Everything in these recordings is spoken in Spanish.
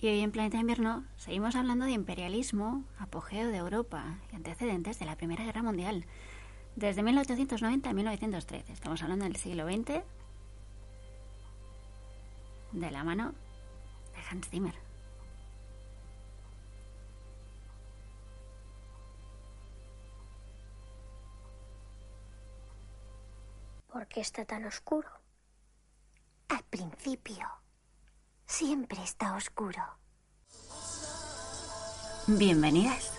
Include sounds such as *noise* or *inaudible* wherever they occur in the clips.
Y hoy en Planeta Invierno seguimos hablando de imperialismo, apogeo de Europa y antecedentes de la Primera Guerra Mundial. Desde 1890 a 1913. Estamos hablando del siglo XX de la mano de Hans Zimmer. ¿Por qué está tan oscuro? Al principio, siempre está oscuro. Bienvenidas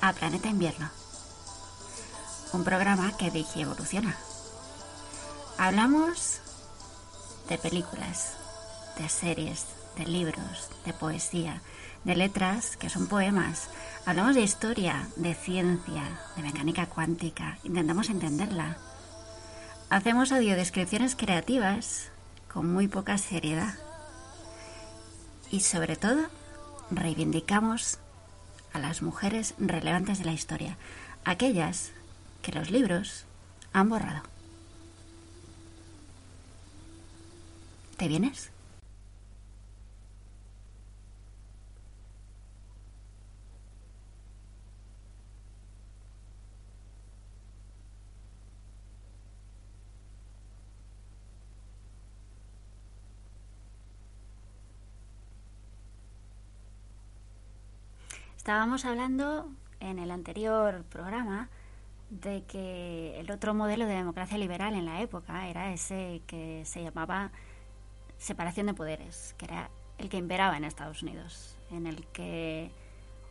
a Planeta Invierno, un programa que dije evoluciona. Hablamos de películas, de series, de libros, de poesía, de letras que son poemas. Hablamos de historia, de ciencia, de mecánica cuántica. Intentamos entenderla. Hacemos audiodescripciones creativas con muy poca seriedad. Y sobre todo, reivindicamos a las mujeres relevantes de la historia, aquellas que los libros han borrado. ¿Te vienes? Estábamos hablando en el anterior programa de que el otro modelo de democracia liberal en la época era ese que se llamaba separación de poderes, que era el que imperaba en Estados Unidos, en el que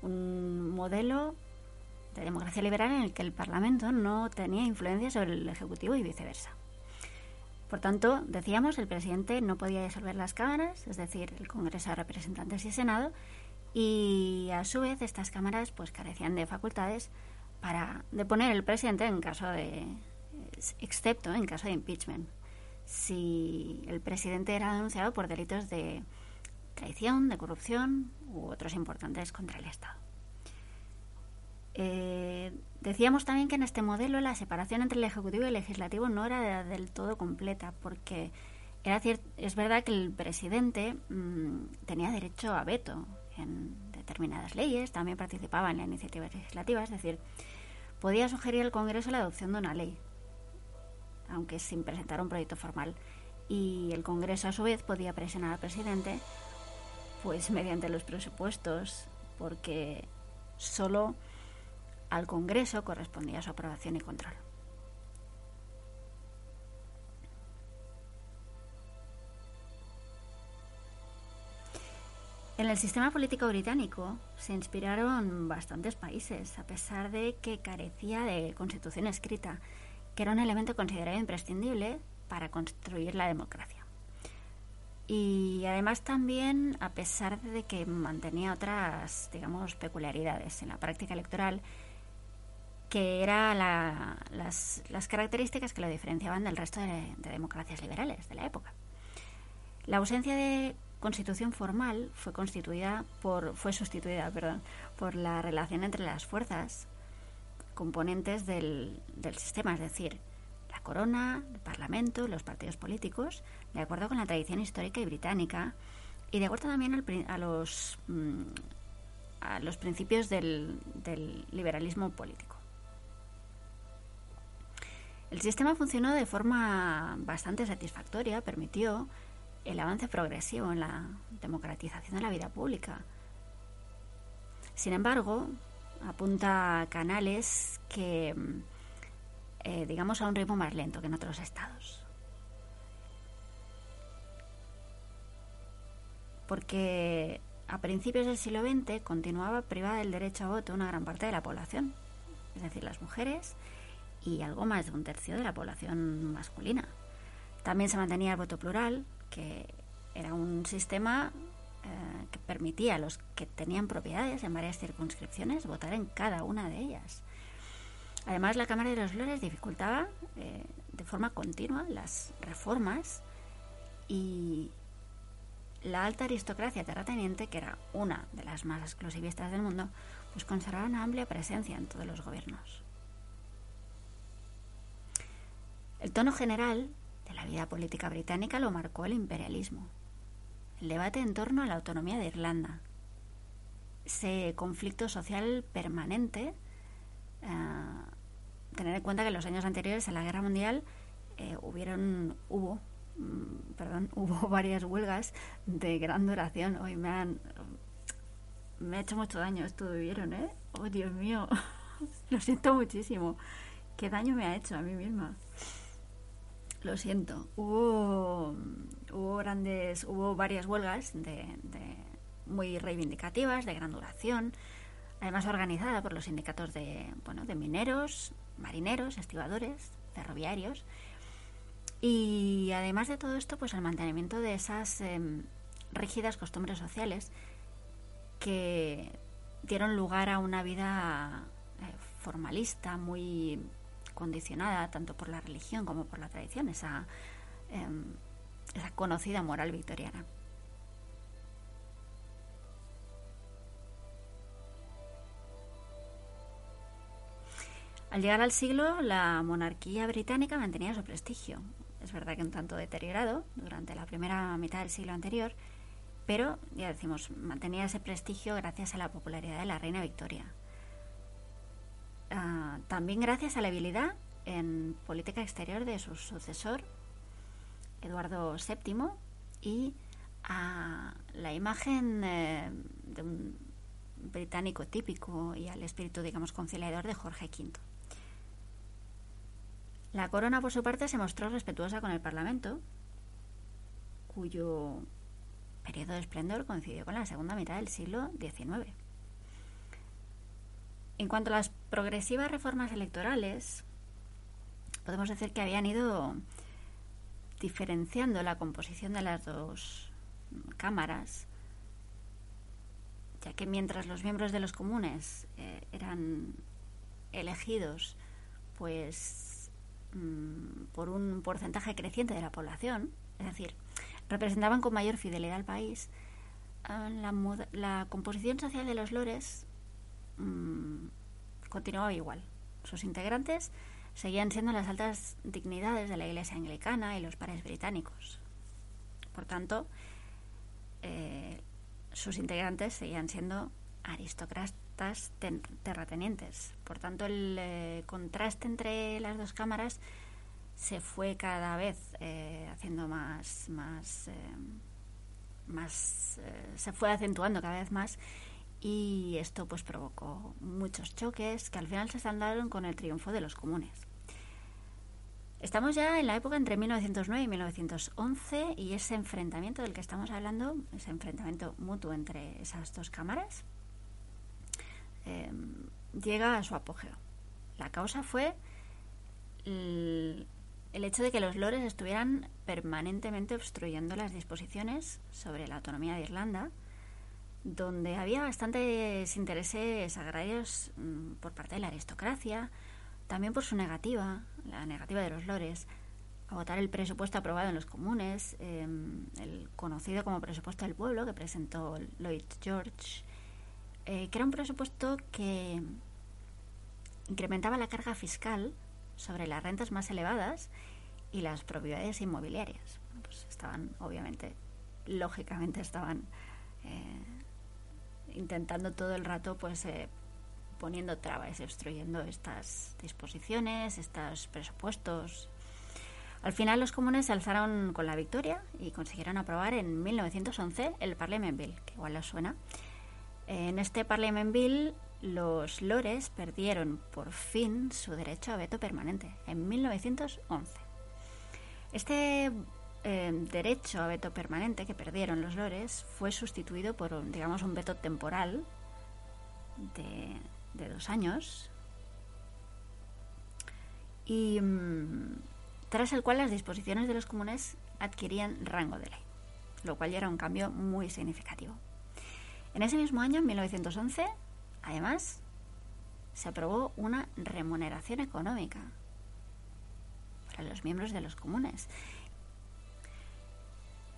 un modelo de democracia liberal en el que el Parlamento no tenía influencia sobre el Ejecutivo y viceversa. Por tanto, decíamos, el presidente no podía disolver las cámaras, es decir, el Congreso de Representantes y Senado, y a su vez estas cámaras pues carecían de facultades para deponer el presidente en caso de excepto en caso de impeachment si el presidente era denunciado por delitos de traición, de corrupción u otros importantes contra el Estado. Eh, decíamos también que en este modelo la separación entre el Ejecutivo y el Legislativo no era del todo completa, porque era es verdad que el presidente mm, tenía derecho a veto, en determinadas leyes, también participaba en la iniciativa legislativa, es decir, podía sugerir al Congreso la adopción de una ley, aunque sin presentar un proyecto formal. Y el Congreso, a su vez, podía presionar al presidente, pues mediante los presupuestos, porque solo al Congreso correspondía su aprobación y control. En el sistema político británico se inspiraron bastantes países, a pesar de que carecía de constitución escrita, que era un elemento considerado imprescindible para construir la democracia. Y además también, a pesar de que mantenía otras, digamos, peculiaridades en la práctica electoral, que eran las, características que lo diferenciaban del resto de democracias liberales de la época. La ausencia de constitución formal fue constituida por fue sustituida perdón, por la relación entre las fuerzas componentes del, del sistema, es decir, la corona, el parlamento, los partidos políticos, de acuerdo con la tradición histórica y británica y de acuerdo también a los mm, a los principios del, del liberalismo político. El sistema funcionó de forma bastante satisfactoria, permitió el avance progresivo en la democratización de la vida pública. Sin embargo, apunta a canales que, eh, digamos, a un ritmo más lento que en otros estados. Porque a principios del siglo XX continuaba privada del derecho a voto una gran parte de la población, es decir, las mujeres y algo más de un tercio de la población masculina. También se mantenía el voto plural, que era un sistema eh, que permitía a los que tenían propiedades en varias circunscripciones votar en cada una de ellas. Además, la Cámara de los Lores dificultaba eh, de forma continua las reformas y la alta aristocracia terrateniente, que era una de las más exclusivistas del mundo, pues conservaba una amplia presencia en todos los gobiernos. El tono general de la vida política británica lo marcó el imperialismo. el debate en torno a la autonomía de Irlanda. Ese conflicto social permanente, eh, tener en cuenta que en los años anteriores a la Guerra Mundial eh, hubieron, hubo, mm, perdón, *laughs* hubo varias huelgas de gran duración. Hoy me han, me ha hecho mucho daño esto vivieron, ¿eh? Oh, Dios mío, *laughs* lo siento muchísimo. ¿Qué daño me ha hecho a mí misma? Lo siento. Hubo, hubo grandes, hubo varias huelgas muy reivindicativas, de gran duración, además organizada por los sindicatos de, bueno, de mineros, marineros, estibadores, ferroviarios. Y además de todo esto, pues el mantenimiento de esas em, rígidas costumbres sociales que dieron lugar a una vida eh, formalista, muy condicionada tanto por la religión como por la tradición, esa, em, esa conocida moral victoriana. Al llegar al siglo, la monarquía británica mantenía su prestigio. Es verdad que un tanto deteriorado durante la primera mitad del siglo anterior, pero, ya decimos, mantenía ese prestigio gracias a la popularidad de la reina Victoria. Ah, también gracias a la habilidad en política exterior de su sucesor, Eduardo VII, y a la imagen eh, de un británico típico y al espíritu, digamos, conciliador de Jorge V. La corona, por su parte, se mostró respetuosa con el Parlamento, cuyo periodo de esplendor coincidió con la segunda mitad del siglo XIX. En cuanto a las progresivas reformas electorales, podemos decir que habían ido diferenciando la composición de las dos cámaras, ya que mientras los miembros de los comunes eh, eran elegidos la mm, por un porcentaje creciente de la población, es decir, representaban con mayor fidelidad al país, eh, la, la composición social de los lores Mm, continuaba igual. Sus integrantes seguían siendo las altas dignidades de la Iglesia anglicana y los pares británicos. Por tanto, eh, sus integrantes seguían siendo aristócratas terratenientes. Por tanto, el eh, contraste entre las dos cámaras se fue cada vez eh, haciendo más, más, más se fue acentuando cada vez más y esto pues provocó muchos choques que al final se saldaron con el triunfo de los comunes. Estamos ya en la época entre 1909 y 1911 y ese enfrentamiento del que estamos hablando, ese enfrentamiento mutuo entre esas dos cámaras, em, llega a su apogeo. La causa fue el, el hecho de que los lores estuvieran permanentemente obstruyendo las disposiciones sobre la autonomía de Irlanda, donde había bastantes intereses agrarios mm, por parte de la aristocracia, también por su negativa, la negativa de los lores, a votar el presupuesto aprobado en los comunes, em, el conocido como presupuesto del pueblo que presentó Lloyd George, eh, que era un presupuesto que incrementaba la carga fiscal sobre las rentas más elevadas y las propiedades inmobiliarias. Pues estaban, obviamente, lógicamente estaban eh, intentando todo el rato pues eh, poniendo trabas, obstruyendo estas disposiciones, estos presupuestos. Al final los comunes se alzaron con la victoria y consiguieron aprobar en 1911 el Parliament Bill, que igual os suena. En este Parliament Bill los lores perdieron por fin su derecho a veto permanente en 1911. Este eh, derecho a veto permanente que perdieron los lores fue sustituido por, digamos, un veto temporal de, dos años y mm, tras el cual las disposiciones de los comunes adquirían rango de ley, lo cual ya era un cambio muy significativo. En ese mismo año, en 1911, además, se aprobó una remuneración económica para los miembros de los comunes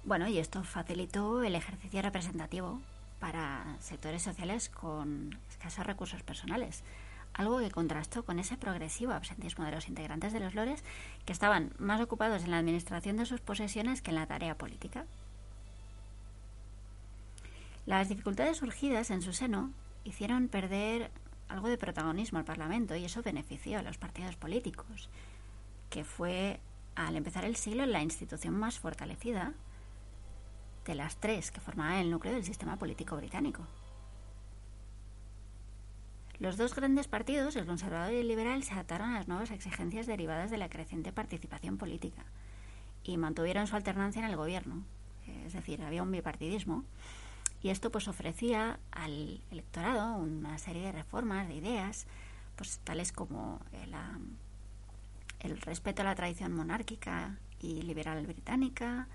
bueno, y esto facilitó el ejercicio representativo para sectores sociales con escasos recursos personales, algo que contrastó con ese progresivo absentismo de los integrantes de los lores que estaban más ocupados en la administración de sus posesiones que en la tarea política. Las dificultades surgidas en su seno hicieron perder algo de protagonismo al Parlamento y eso benefició a los partidos políticos, que fue al empezar el siglo la institución más fortalecida de las tres que formaban el núcleo del sistema político británico. Los dos grandes partidos, el conservador y el liberal, se adaptaron a las nuevas exigencias derivadas de la creciente participación política y mantuvieron su alternancia en el gobierno. Es decir, había un bipartidismo y esto pues ofrecía al electorado una serie de reformas, de ideas, pues tales como el, el respeto a la tradición monárquica y liberal británica,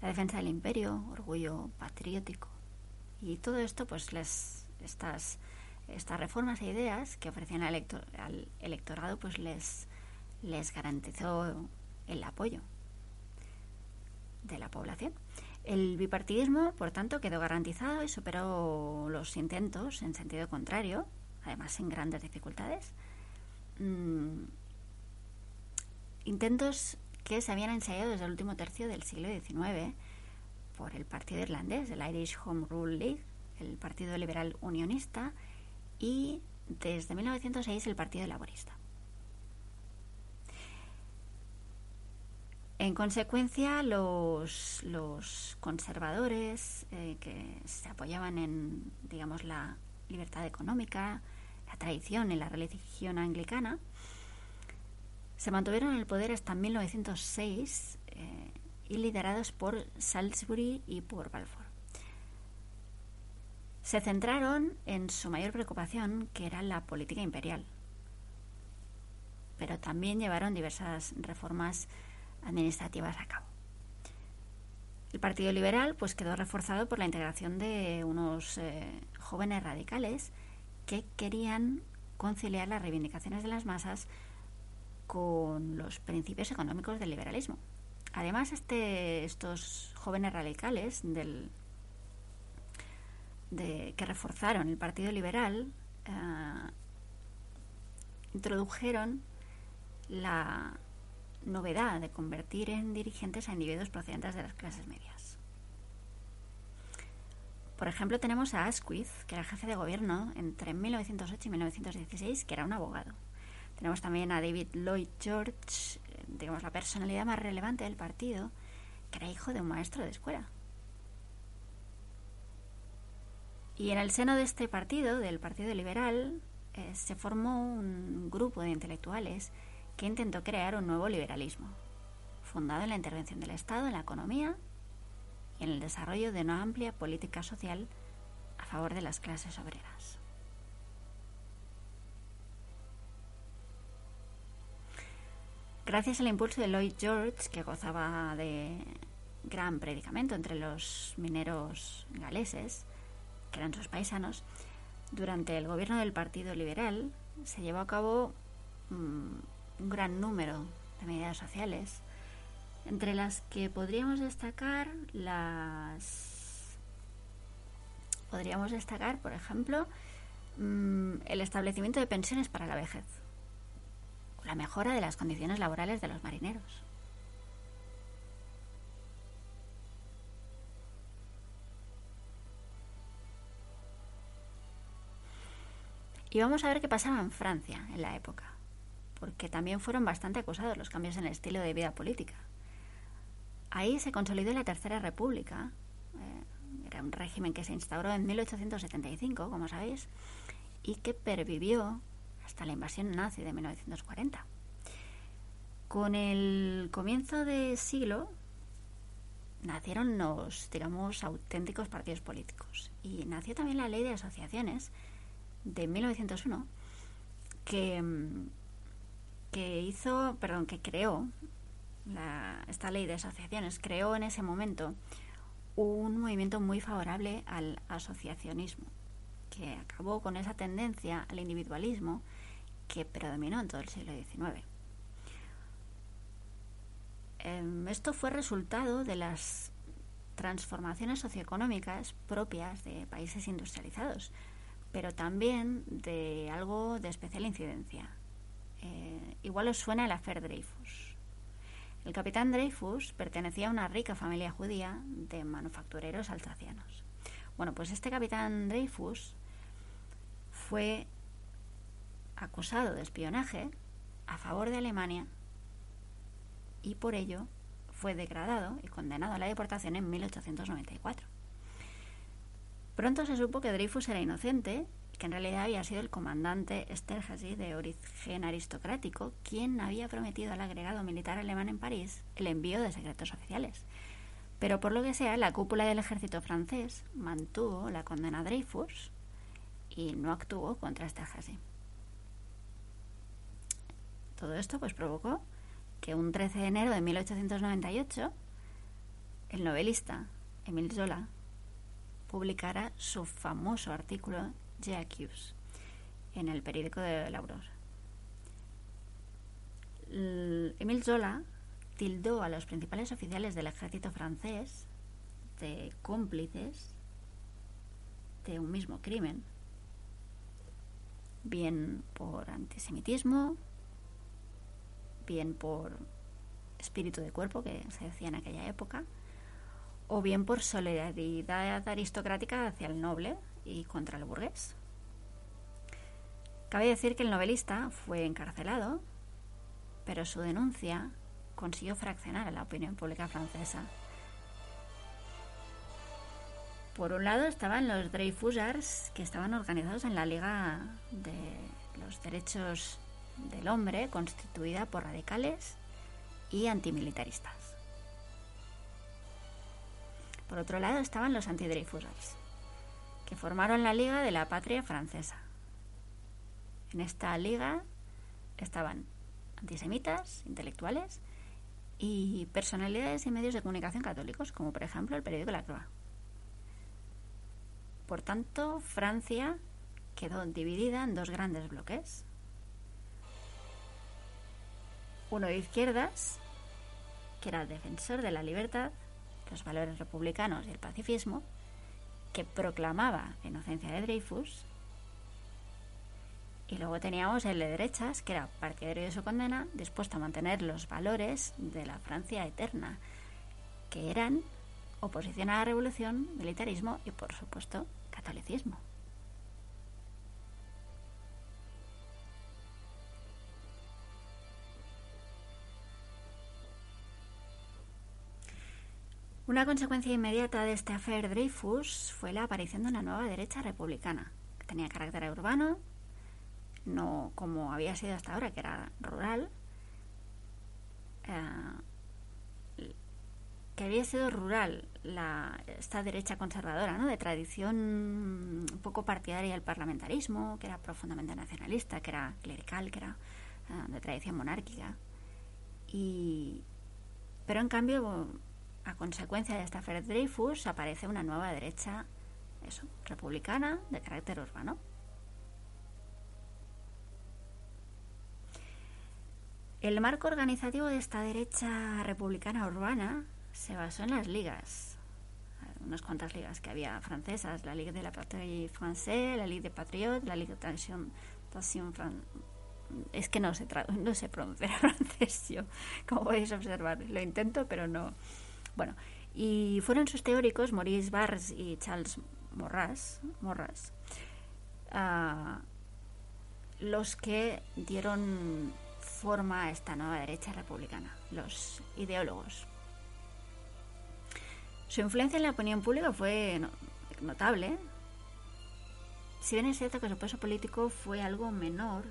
la defensa del imperio, orgullo patriótico. Y todo esto, pues les, estas, estas reformas e ideas que ofrecían al, al electorado, pues les, les garantizó el apoyo de la población. El bipartidismo, por tanto, quedó garantizado y superó los intentos en sentido contrario, además sin grandes dificultades. Mm, intentos que se habían ensayado desde el último tercio del siglo XIX por el partido irlandés, el Irish Home Rule League, el Partido Liberal Unionista y desde 1906 el Partido Laborista. En consecuencia, los, conservadores eh, que se apoyaban en, digamos, la libertad económica, la tradición y la religión anglicana, se mantuvieron en el poder hasta 1906 eh, y liderados por Salisbury y por Balfour. Se centraron en su mayor preocupación, que era la política imperial, pero también llevaron diversas reformas administrativas a cabo. El Partido Liberal pues quedó reforzado por la integración de unos eh, jóvenes radicales que querían conciliar las reivindicaciones de las masas con los principios económicos del liberalismo. Además, este, estos jóvenes radicales del, de, que reforzaron el Partido Liberal eh, introdujeron la novedad de convertir en dirigentes a individuos procedentes de las clases medias. Por ejemplo, tenemos a Asquith, que era jefe de gobierno entre 1908 y 1916, que era un abogado. Tenemos también a David Lloyd George, digamos la personalidad más relevante del partido, que era hijo de un maestro de escuela. Y en el seno de este partido, del Partido Liberal, eh, se formó un grupo de intelectuales que intentó crear un nuevo liberalismo, fundado en la intervención del Estado en la economía y en el desarrollo de una amplia política social a favor de las clases obreras. Gracias al impulso de Lloyd George, que gozaba de gran predicamento entre los mineros galeses, que eran sus paisanos, durante el gobierno del Partido Liberal se llevó a cabo mm, un gran número de medidas sociales, entre las que podríamos destacar las podríamos destacar, por ejemplo, mm, el establecimiento de pensiones para la vejez, la mejora de las condiciones laborales de los marineros. Y vamos a ver qué pasaba en Francia en la época porque también fueron bastante acusados los cambios en el estilo de vida política. Ahí se consolidó la Tercera República, eh, era un régimen que se instauró en 1875, como sabéis, y que pervivió hasta la invasión nazi de 1940. Con el comienzo de siglo nacieron los, digamos, auténticos partidos políticos y nació también la ley de asociaciones de 1901 que mm, que hizo, perdón, que creó esta ley de asociaciones, creó en ese momento un movimiento muy favorable al asociacionismo, que acabó con esa tendencia al individualismo que predominó en todo el siglo XIX. Em, esto fue resultado de las transformaciones socioeconómicas propias de países industrializados, pero también de algo de especial incidencia, eh, igual os suena el afer Dreyfus. El capitán Dreyfus pertenecía a una rica familia judía de manufactureros alsacianos. Bueno, pues este capitán Dreyfus fue acusado de espionaje a favor de Alemania y por ello fue degradado y condenado a la deportación en 1894. Pronto se supo que Dreyfus era inocente y que en realidad había sido el comandante Esterhazy de origen aristocrático quien había prometido al agregado militar alemán en París el envío de secretos oficiales. Pero por lo que sea, la cúpula del ejército francés mantuvo la condena a Dreyfus y no actuó contra Esterhazy. Todo esto pues provocó que un 13 de enero de 1898 el novelista Emile Zola publicara su famoso artículo J'accuse en el periódico de La Aurora. Emile Zola tildó a los principales oficiales del ejército francés de cómplices de un mismo crimen, bien por antisemitismo, bien por espíritu de cuerpo, que se decía en aquella época, o bien por solidaridad aristocrática hacia el noble y contra el burgués. Cabe decir que el novelista fue encarcelado, pero su denuncia consiguió fraccionar a la opinión pública francesa. Por un lado estaban los Dreyfusards, que estaban organizados en la Liga de los Derechos del Hombre, constituida por radicales y antimilitaristas. Por otro lado estaban los antidreyfusards, que formaron la Liga de la Patria Francesa. En esta liga estaban antisemitas, intelectuales y personalidades y medios de comunicación católicos, como por ejemplo el periódico La Croix. Por tanto, Francia quedó dividida en dos grandes bloques. Uno de izquierdas, que era el defensor de la libertad, los valores republicanos y el pacifismo, que proclamaba la inocencia de Dreyfus. Y luego teníamos el de derechas, que era partidario de su condena, dispuesto a mantener los valores de la Francia eterna, que eran oposición a la revolución, militarismo y, por supuesto, catolicismo. Una consecuencia inmediata de este affair Dreyfus fue la aparición de una nueva derecha republicana, que tenía carácter urbano, no como había sido hasta ahora, que era rural, eh, que había sido rural la, esta derecha conservadora, ¿no? de tradición un poco partidaria del parlamentarismo, que era profundamente nacionalista, que era clerical, que era eh, de tradición monárquica. Y, pero en cambio a consecuencia de esta affair Dreyfus aparece una nueva derecha eso, republicana de carácter urbano. El marco organizativo de esta derecha republicana urbana se basó en las ligas, unas cuantas ligas que había francesas, la Ligue de la Patrie Française, la Ligue de Patriotes, la Ligue de Tension, es que no sé, no sé pronunciar *laughs* francés como podéis observar, lo intento pero no, bueno, y fueron sus teóricos, Maurice Barres y Charles Morras, Morras ah, los que dieron forma a esta nueva derecha republicana, los ideólogos. Su influencia en la opinión pública fue notable, si bien es cierto que su peso político fue algo menor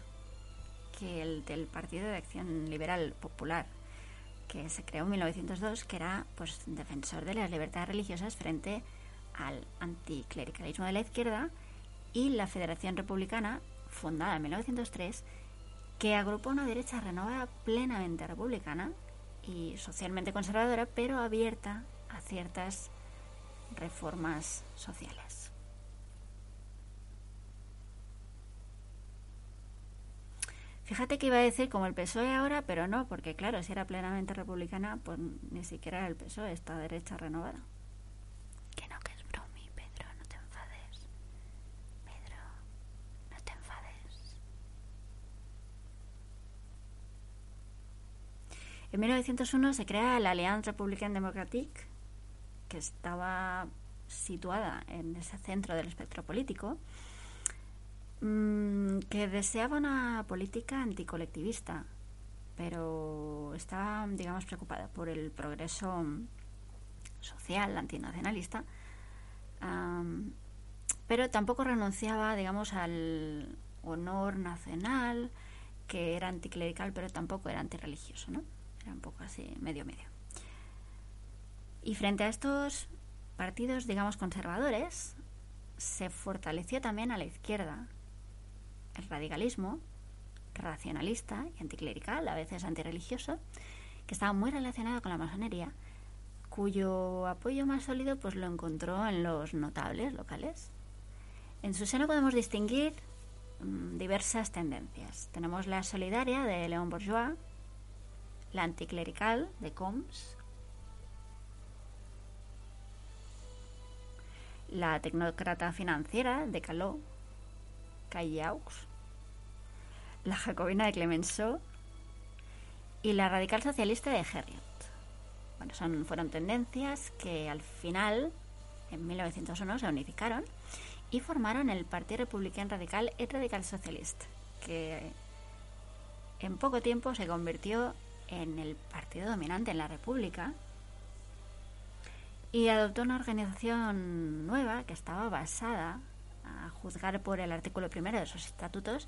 que el del Partido de Acción Liberal Popular que se creó en 1902, que era pues, defensor de las libertades religiosas frente al anticlericalismo de la izquierda, y la Federación Republicana, fundada en 1903, que agrupó una derecha renovada plenamente republicana y socialmente conservadora, pero abierta a ciertas reformas sociales. Fíjate que iba a decir como el PSOE ahora, pero no, porque claro, si era plenamente republicana, pues ni siquiera era el PSOE, esta derecha renovada. Que no, que es bromi, Pedro, no te enfades. Pedro, no te enfades. En 1901 se crea la Alliance Républicaine Démocratique, que estaba situada en ese centro del espectro político, mm, que deseaba una política anticolectivista, pero estaba, digamos, preocupada por el progreso social antinacionalista, pero tampoco renunciaba, digamos, al honor nacional, que era anticlerical, pero tampoco era antirreligioso, ¿no? Era un poco así, medio medio. Y frente a estos partidos, digamos, conservadores, se fortaleció también a la izquierda radicalismo racionalista y anticlerical, a veces antirreligioso, que estaba muy relacionado con la masonería, cuyo apoyo más sólido pues lo encontró en los notables locales. En su seno podemos distinguir mm, diversas tendencias. Tenemos la solidaria de León Bourgeois, la anticlerical de Combes, la tecnócrata financiera de Calot, Callaux, la jacobina de Clemenceau y la radical socialista de Herriot. Bueno, son, fueron tendencias que al final, en 1901, se unificaron y formaron el Partido Republicano Radical y Radical Socialista, que en poco tiempo se convirtió en el partido dominante en la República y adoptó una organización nueva que estaba basada, a juzgar por el artículo primero de sus estatutos,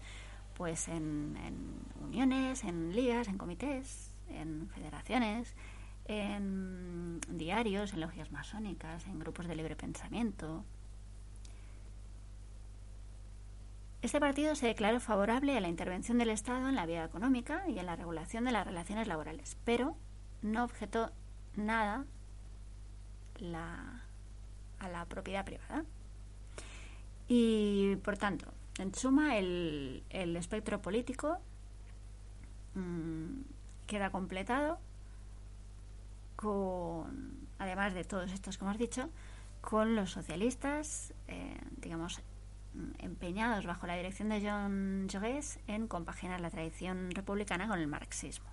pues en, uniones, en ligas, en comités, en federaciones, en diarios, en logias masónicas, en grupos de libre pensamiento. Este partido se declaró favorable a la intervención del Estado en la vida económica y en la regulación de las relaciones laborales, pero no objetó nada a la propiedad privada. Y, por tanto, en suma, el, espectro político mm, queda completado con, además de todos estos que hemos dicho, con los socialistas, eh, digamos, empeñados bajo la dirección de John Jaurès en compaginar la tradición republicana con el marxismo.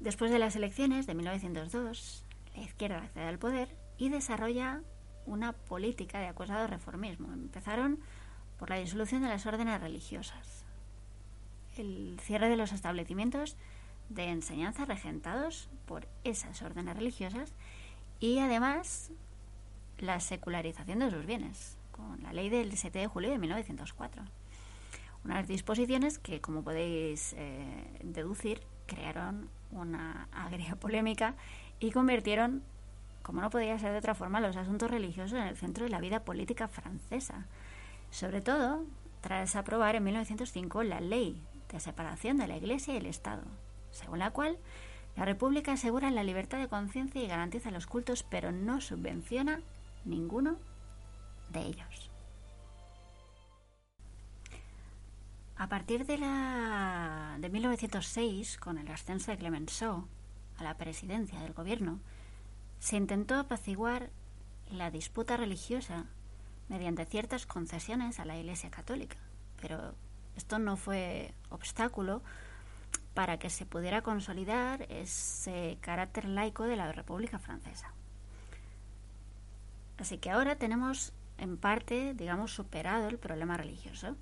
Después de las elecciones de 1902, la izquierda accede al poder y desarrolla una política de acusado reformismo. Empezaron por la disolución de las órdenes religiosas, el cierre de los establecimientos de enseñanza regentados por esas órdenes religiosas y además la secularización de sus bienes, con la ley del 7 de julio de 1904. Unas disposiciones que, como podéis eh, deducir, crearon una agria polémica y convirtieron como no podía ser de otra forma, los asuntos religiosos en el centro de la vida política francesa, sobre todo tras aprobar en 1905 la ley de separación de la Iglesia y el Estado, según la cual la República asegura la libertad de conciencia y garantiza los cultos, pero no subvenciona ninguno de ellos. A partir de, la, de 1906, con el ascenso de Clemenceau a la presidencia del gobierno, se intentó apaciguar la disputa religiosa mediante ciertas concesiones a la Iglesia Católica, pero esto no fue obstáculo para que se pudiera consolidar ese carácter laico de la República Francesa. Así que ahora tenemos en parte, digamos, superado el problema religioso.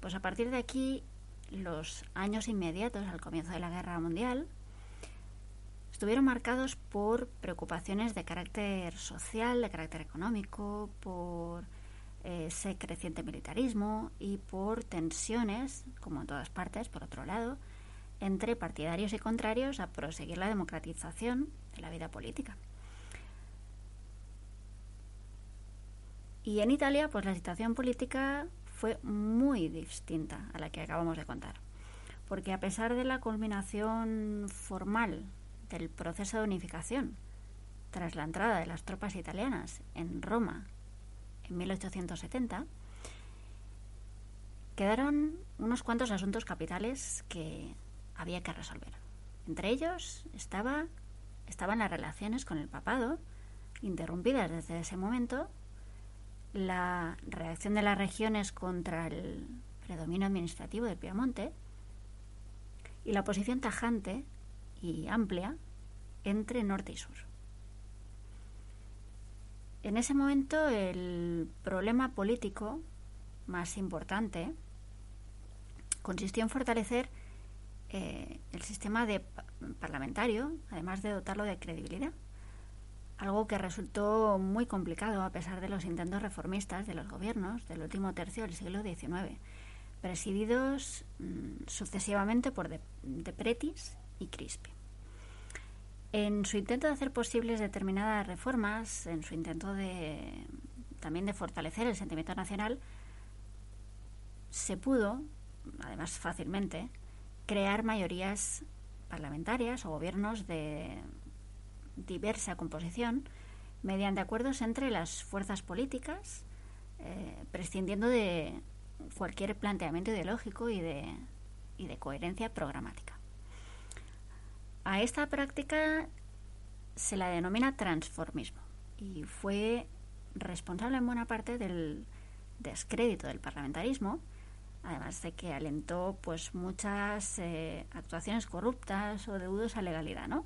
Pues a partir de aquí, los años inmediatos al comienzo de la Guerra Mundial, estuvieron marcados por preocupaciones de carácter social, de carácter económico, por eh, ese creciente militarismo y por tensiones, como en todas partes, por otro lado, entre partidarios y contrarios a proseguir la democratización de la vida política. Y en Italia, pues la situación política fue muy distinta a la que acabamos de contar, porque a pesar de la culminación formal del proceso de unificación tras la entrada de las tropas italianas en Roma en 1870, quedaron unos cuantos asuntos capitales que había que resolver. Entre ellos estaba, estaban las relaciones con el papado, interrumpidas desde ese momento, la reacción de las regiones contra el predominio administrativo de Piamonte y la posición tajante y amplia entre norte y sur. En ese momento el problema político más importante consistió en fortalecer eh, el sistema de parlamentario, además de dotarlo de credibilidad, algo que resultó muy complicado a pesar de los intentos reformistas de los gobiernos del último tercio del siglo XIX, presididos mm, sucesivamente por de, de Pretis y Crispi. En su intento de hacer posibles determinadas reformas, en su intento de también de fortalecer el sentimiento nacional, se pudo, además fácilmente, crear mayorías parlamentarias o gobiernos de diversa composición mediante acuerdos entre las fuerzas políticas, eh, prescindiendo de cualquier planteamiento ideológico y de, y de coherencia programática. A esta práctica se la denomina transformismo y fue responsable en buena parte del descrédito del parlamentarismo además de que alentó pues muchas eh, actuaciones corruptas o deudos a legalidad, ¿no?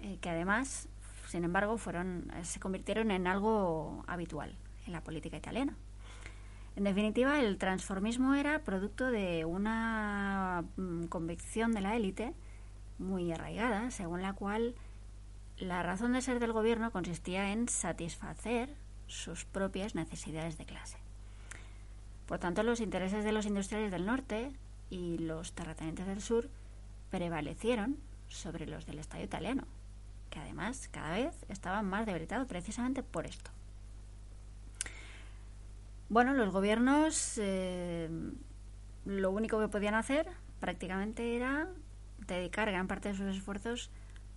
Eh, que además, sin embargo, fueron se convirtieron en algo habitual en la política italiana. En definitiva, el transformismo era producto de una mm, convicción de la élite muy arraigada, según la cual la razón de ser del gobierno consistía en satisfacer sus propias necesidades de clase. Por tanto, los intereses de los industriales del norte y los terratenientes del sur prevalecieron sobre los del Estado italiano, que además cada vez estaban más debilitados precisamente por esto. Bueno, los gobiernos eh, lo único que podían hacer prácticamente era dedicar gran parte de sus esfuerzos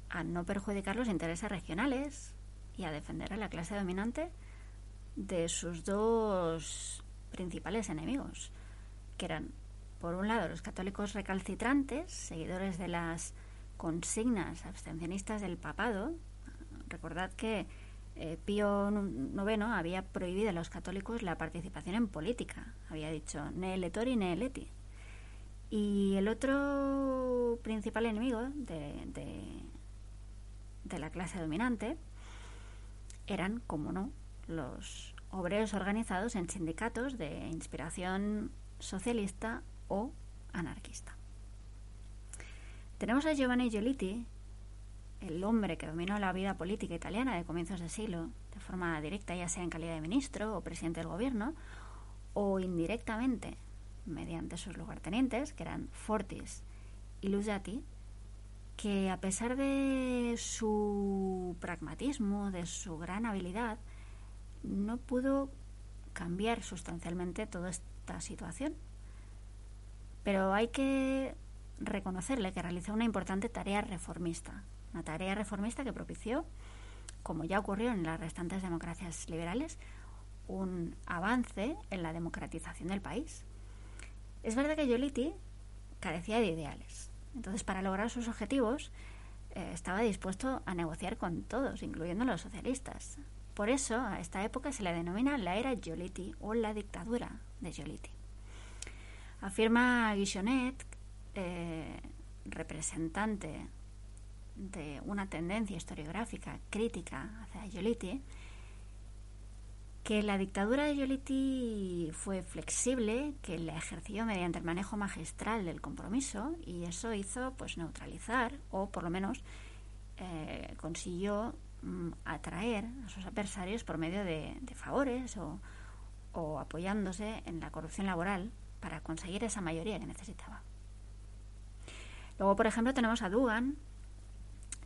a no perjudicar los intereses regionales y a defender a la clase dominante de sus dos principales enemigos, que eran, por un lado, los católicos recalcitrantes, seguidores de las consignas abstencionistas del papado. Recordad que eh, Pío IX había prohibido a los católicos la participación en política. Había dicho ne elettori ne eleti. Y el otro principal enemigo de, la clase dominante eran, como no, los obreros organizados en sindicatos de inspiración socialista o anarquista. Tenemos a Giovanni Giolitti, el hombre que dominó la vida política italiana de comienzos de siglo de forma directa, ya sea en calidad de ministro o presidente del gobierno, o indirectamente mediante sus lugartenientes, que eran Fortis y Luzzati, que a pesar de su pragmatismo, de su gran habilidad, no pudo cambiar sustancialmente toda esta situación. Pero hay que reconocerle que realizó una importante tarea reformista, una tarea reformista que propició, como ya ocurrió en las restantes democracias liberales, un avance en la democratización del país. Es verdad que Giolitti carecía de ideales. Entonces, para lograr sus objetivos, eh, estaba dispuesto a negociar con todos, incluyendo los socialistas. Por eso a esta época se le denomina la era Giolitti o la dictadura de Giolitti. Afirma Guichonet, eh, representante de una tendencia historiográfica crítica hacia Giolitti, que la dictadura de Giolitti fue flexible, que la ejerció mediante el manejo magistral del compromiso y eso hizo pues neutralizar o por lo menos eh, consiguió Mm, atraer a sus adversarios por medio de, favores o, apoyándose en la corrupción laboral para conseguir esa mayoría que necesitaba. Luego, por ejemplo, tenemos a Dugan,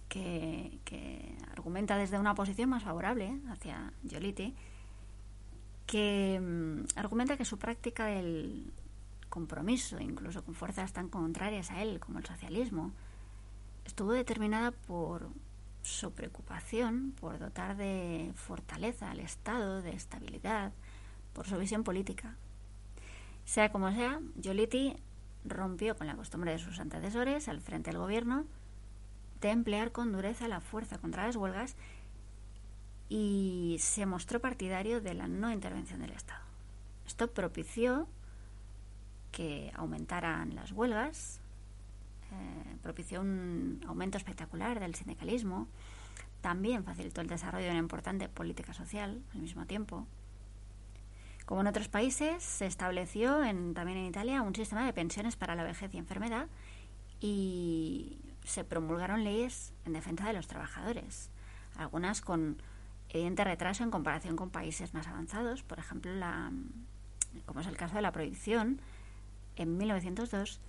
que, argumenta desde una posición más favorable hacia Giolitti, que mm, argumenta que su práctica del compromiso, incluso con fuerzas tan contrarias a él como el socialismo, estuvo determinada por su preocupación por dotar de fortaleza al Estado, de estabilidad, por su visión política. Sea como sea, Giolitti rompió con la costumbre de sus antecesores al frente del gobierno de emplear con dureza la fuerza contra las huelgas y se mostró partidario de la no intervención del Estado. Esto propició que aumentaran las huelgas, eh, propició un aumento espectacular del sindicalismo, también facilitó el desarrollo de una importante política social al mismo tiempo. Como en otros países, se estableció también en Italia un sistema de pensiones para la vejez y enfermedad y se promulgaron leyes en defensa de los trabajadores, algunas con evidente retraso en comparación con países más avanzados, por ejemplo, la, como es el caso de la prohibición en 1902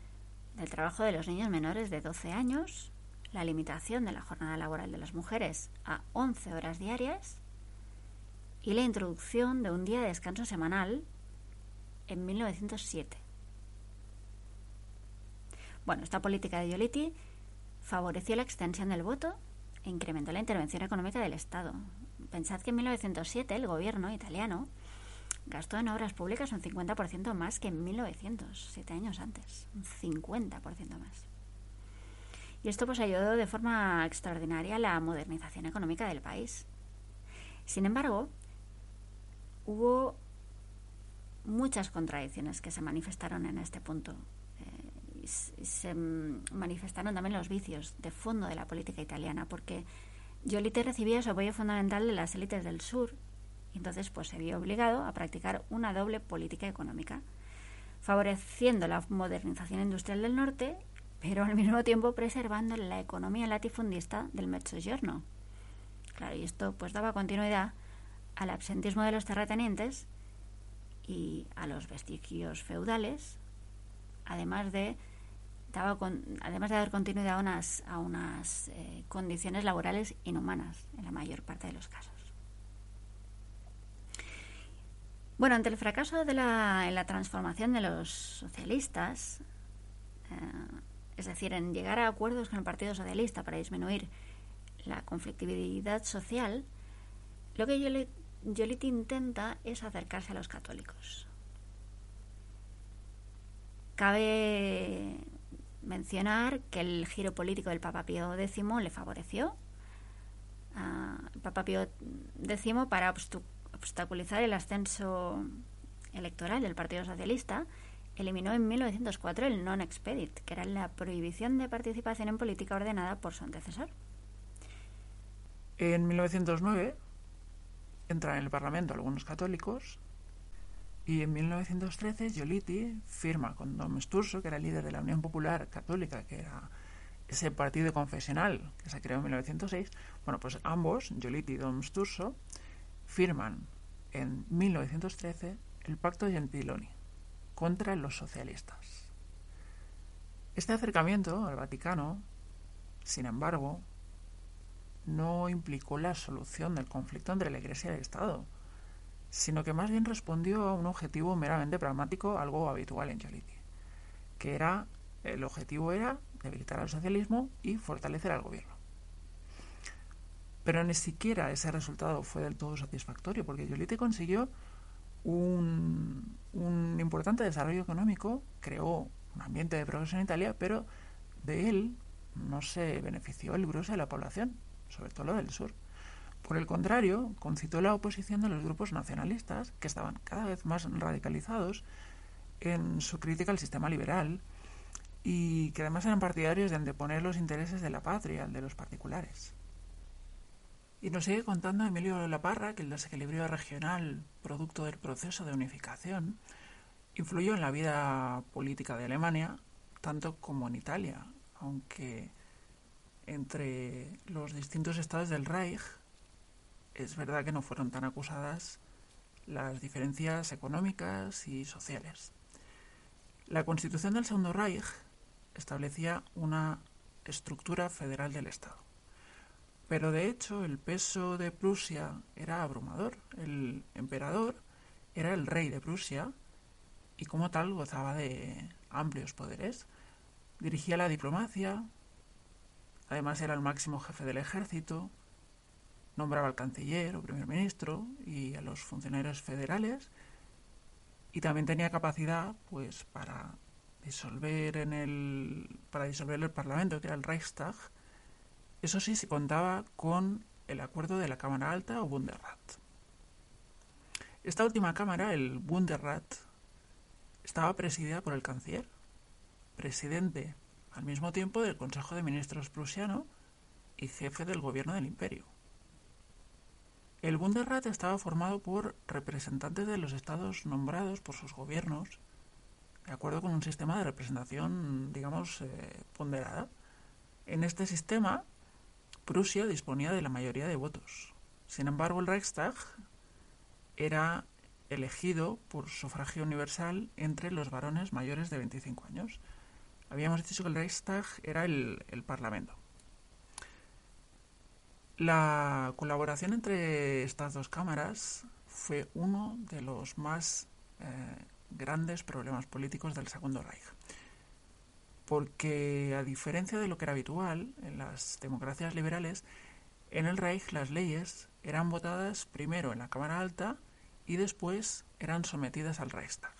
del trabajo de los niños menores de 12 años, la limitación de la jornada laboral de las mujeres a 11 horas diarias y la introducción de un día de descanso semanal en 1907. Bueno, esta política de Giolitti favoreció la extensión del voto e incrementó la intervención económica del Estado. Pensad que en 1907 el gobierno italiano gastó en obras públicas un 50% más que en 1900, siete años antes, un 50% más. Y esto pues ayudó de forma extraordinaria a la modernización económica del país. Sin embargo, hubo muchas contradicciones que se manifestaron en este punto. Eh, se manifestaron también los vicios de fondo de la política italiana, porque Giolitti recibía su apoyo fundamental de las élites del sur, y entonces pues se vio obligado a practicar una doble política económica, favoreciendo la modernización industrial del norte, pero al mismo tiempo preservando la economía latifundista del Mezzogiorno. Claro, y esto pues daba continuidad al absentismo de los terratenientes y a los vestigios feudales, además de, además de dar continuidad a unas, a unas eh, condiciones laborales inhumanas en la mayor parte de los casos. Bueno, ante el fracaso de la, en la transformación de los socialistas, eh, es decir, en llegar a acuerdos con el Partido Socialista para disminuir la conflictividad social, lo que yo le Joliet intenta es acercarse a los católicos. Cabe mencionar que el giro político del Papa Pío X le favoreció. al Papa Pío X para obstaculizar el ascenso electoral del Partido Socialista, eliminó en 1904 el non expedit, que era la prohibición de participación en política ordenada por su antecesor. En 1909 entran en el Parlamento algunos católicos y en 1913 Giolitti firma con Dom Sturzo, que era líder de la Unión Popular Católica, que era ese partido confesional que se creó en 1906. Bueno, pues ambos, Giolitti y Dom Sturzo, firman en 1913 el Pacto Gentiloni contra los socialistas. Este acercamiento al Vaticano, sin embargo, no implicó la solución del conflicto entre la Iglesia y el Estado, sino que más bien respondió a un objetivo meramente pragmático, algo habitual en Giolitti, que era el objetivo era debilitar al socialismo y fortalecer al gobierno. Pero ni siquiera ese resultado fue del todo satisfactorio, porque Giolitti consiguió un, un importante desarrollo económico, creó un ambiente de progreso en Italia, pero de él no se benefició el grueso de la población sobre todo lo del sur. Por el contrario, concitó la oposición de los grupos nacionalistas, que estaban cada vez más radicalizados en su crítica al sistema liberal y que además eran partidarios de anteponer los intereses de la patria al de los particulares. Y nos sigue contando Emilio Laparra que el desequilibrio regional, producto del proceso de unificación, influyó en la vida política de Alemania, tanto como en Italia, aunque entre los distintos estados del Reich, es verdad que no fueron tan acusadas las diferencias económicas y sociales. La constitución del Segundo Reich establecía una estructura federal del Estado. Pero de hecho el peso de Prusia era abrumador. El emperador era el rey de Prusia y como tal gozaba de amplios poderes. Dirigía la diplomacia, Además era el máximo jefe del ejército, nombraba al canciller o primer ministro y a los funcionarios federales y también tenía capacidad pues para disolver en el para disolver el parlamento que era el Reichstag eso sí se contaba con el acuerdo de la cámara alta o Bundesrat esta última cámara el Bundesrat estaba presidida por el canciller presidente al mismo tiempo del Consejo de Ministros prusiano y jefe del gobierno del imperio. El Bundesrat estaba formado por representantes de los estados nombrados por sus gobiernos, de acuerdo con un sistema de representación, digamos, eh, ponderada. En este sistema, Prusia disponía de la mayoría de votos. Sin embargo, el Reichstag era elegido por sufragio universal entre los varones mayores de 25 años. Habíamos dicho que el Reichstag era el, el Parlamento. La colaboración entre estas dos cámaras fue uno de los más eh, grandes problemas políticos del Segundo Reich. Porque, a diferencia de lo que era habitual en las democracias liberales, en el Reich las leyes eran votadas primero en la Cámara Alta y después eran sometidas al Reichstag.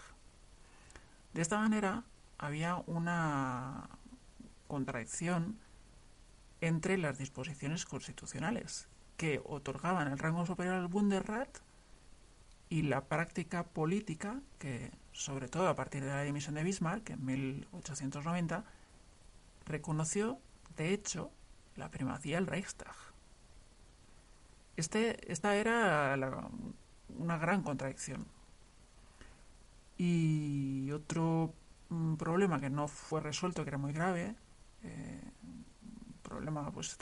De esta manera había una contradicción entre las disposiciones constitucionales que otorgaban el rango superior al Bundesrat y la práctica política que, sobre todo a partir de la dimisión de Bismarck en 1890, reconoció, de hecho, la primacía del Reichstag. Este, esta era una gran contradicción. Y otro mm, problema que no fue resuelto, que era muy grave, eh, problema pues,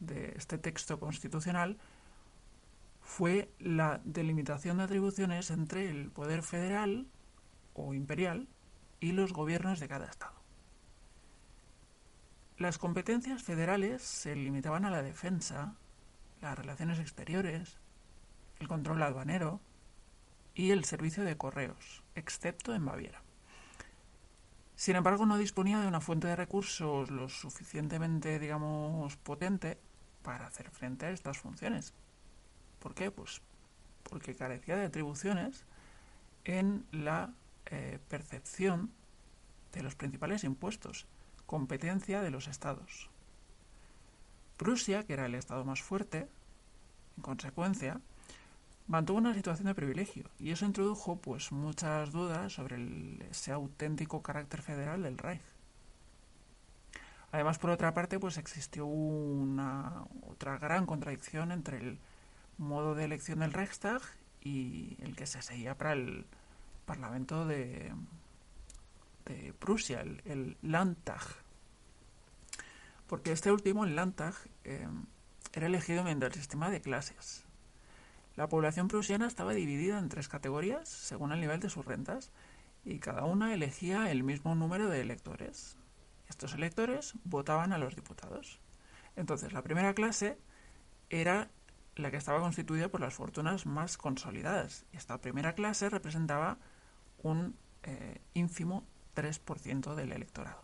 de este texto constitucional fue la delimitación de atribuciones entre el poder federal o imperial y los gobiernos de cada estado. Las competencias federales se limitaban a la defensa, las relaciones exteriores, el control aduanero y el servicio de correos, excepto en Baviera. Sin embargo, no disponía de una fuente de recursos lo suficientemente, digamos, potente para hacer frente a estas funciones. ¿Por qué? Pues porque carecía de atribuciones en la eh, percepción de los principales impuestos, competencia de los estados. Prusia, que era el estado más fuerte, en consecuencia, mantuvo una situación de privilegio y eso introdujo pues muchas dudas sobre ese auténtico carácter federal del Reich. Además, por otra parte, pues existió una otra gran contradicción entre el modo de elección del Reichstag y el que se seguía para el Parlamento de, de Prusia, el, Landtag. Porque este último, el Landtag, eh, era elegido mediante el sistema de clases. La población prusiana estaba dividida en tres categorías según el nivel de sus rentas y cada una elegía el mismo número de electores. Estos electores votaban a los diputados. Entonces, la primera clase era la que estaba constituida por las fortunas más consolidadas. Y esta primera clase representaba un eh, ínfimo 3% del electorado.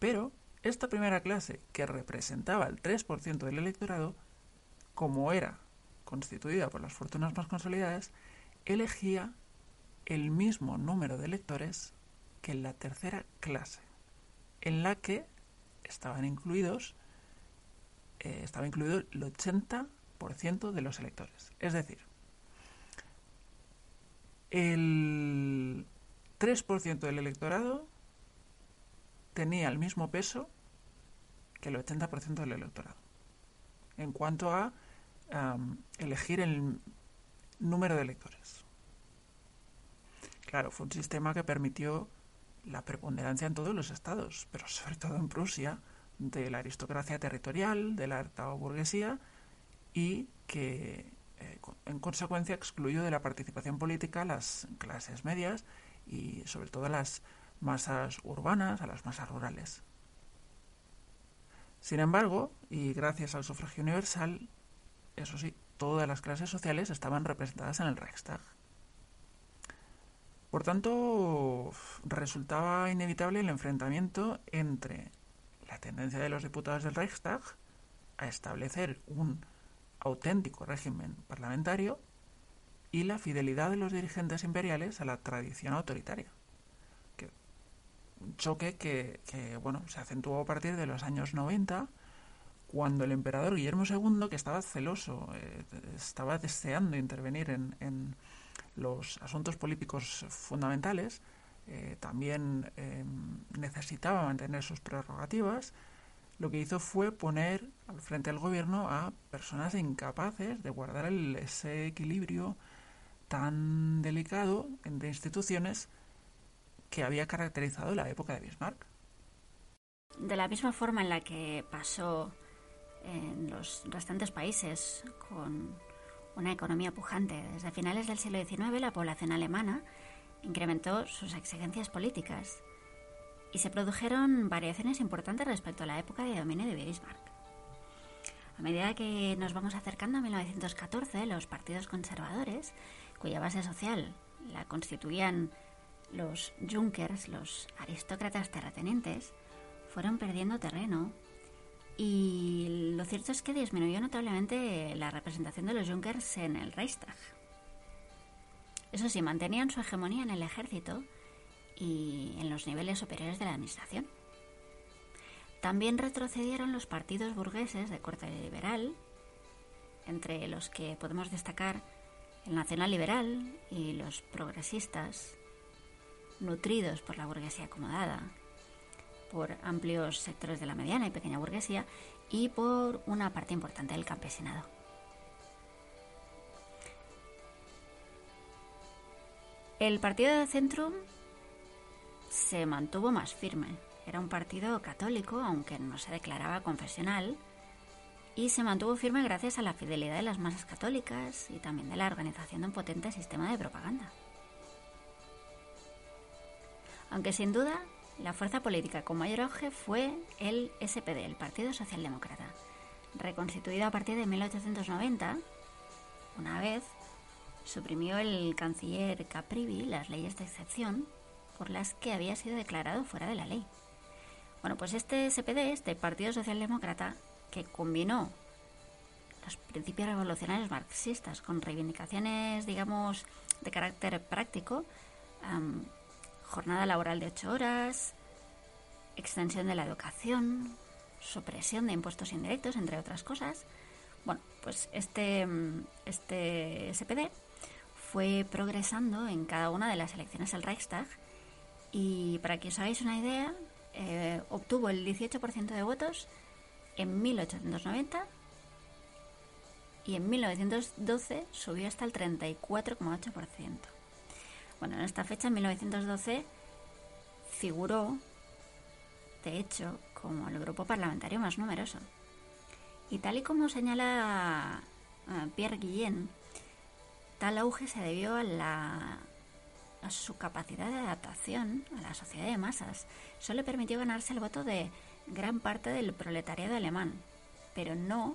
Pero esta primera clase, que representaba el 3% del electorado, como era constituida por las fortunas más consolidadas, elegía el mismo número de electores que en la tercera clase, en la que estaban incluidos eh, estaba incluido el 80% de los electores. Es decir, el 3% del electorado tenía el mismo peso que el 80% del electorado. En cuanto a elegir el número de electores. Claro, fue un sistema que permitió la preponderancia en todos los estados, pero sobre todo en Prusia, de la aristocracia territorial, de la alta burguesía, y que eh, en consecuencia excluyó de la participación política las clases medias y sobre todo las masas urbanas, a las masas rurales. Sin embargo, y gracias al sufragio universal, eso sí, todas las clases sociales estaban representadas en el Reichstag. Por tanto, resultaba inevitable el enfrentamiento entre la tendencia de los diputados del Reichstag a establecer un auténtico régimen parlamentario y la fidelidad de los dirigentes imperiales a la tradición autoritaria. un choque que, que bueno, se acentuó a partir de los años 90 cuando el emperador Guillermo II, que estaba celoso, eh, estaba deseando intervenir en, los asuntos políticos fundamentales, eh, también em, necesitaba mantener sus prerrogativas, lo que hizo fue poner al frente del gobierno a personas incapaces de guardar el, ese equilibrio tan delicado entre instituciones que había caracterizado la época de Bismarck. De la misma forma en la que pasó en los restantes países con una economía pujante. Desde finales del siglo XIX la población alemana incrementó sus exigencias políticas y se produjeron variaciones importantes respecto a la época de dominio de Bismarck. A medida que nos vamos acercando a 1914, los partidos conservadores, cuya base social la constituían los Junkers, los aristócratas terratenientes, fueron perdiendo terreno y lo cierto es que disminuyó notablemente la representación de los Junkers en el Reichstag. Eso sí, mantenían su hegemonía en el ejército y en los niveles superiores de la administración. También retrocedieron los partidos burgueses de corte liberal, entre los que podemos destacar el nacional liberal y los progresistas, nutridos por la burguesía acomodada, por amplios sectores de la mediana y pequeña burguesía y por una parte importante del campesinado. El partido de Centrum se mantuvo más firme. Era un partido católico, aunque no se declaraba confesional, y se mantuvo firme gracias a la fidelidad de las masas católicas y también de la organización de un potente sistema de propaganda. Aunque sin duda la fuerza política con mayor auge fue el SPD, el Partido Socialdemócrata, reconstituido a partir de 1890, una vez suprimió el canciller Caprivi las leyes de excepción por las que había sido declarado fuera de la ley. Bueno, pues este SPD, este Partido Socialdemócrata, que combinó los principios revolucionarios marxistas con reivindicaciones, digamos, de carácter práctico, jornada laboral de ocho horas, extensión de la educación, supresión de impuestos indirectos, entre otras cosas. Bueno, pues este, este SPD fue progresando en cada una de las elecciones al Reichstag y para que os hagáis una idea, eh, obtuvo el 18% de votos en 1890 y en 1912 subió hasta el 34,8%. Bueno, en esta fecha, en 1912, figuró, de hecho, como el grupo parlamentario más numeroso. Y tal y como señala eh, Pierre Guillén, tal auge se debió a, la, a su capacidad de adaptación a la sociedad de masas. Eso le permitió ganarse el voto de gran parte del proletariado alemán, pero no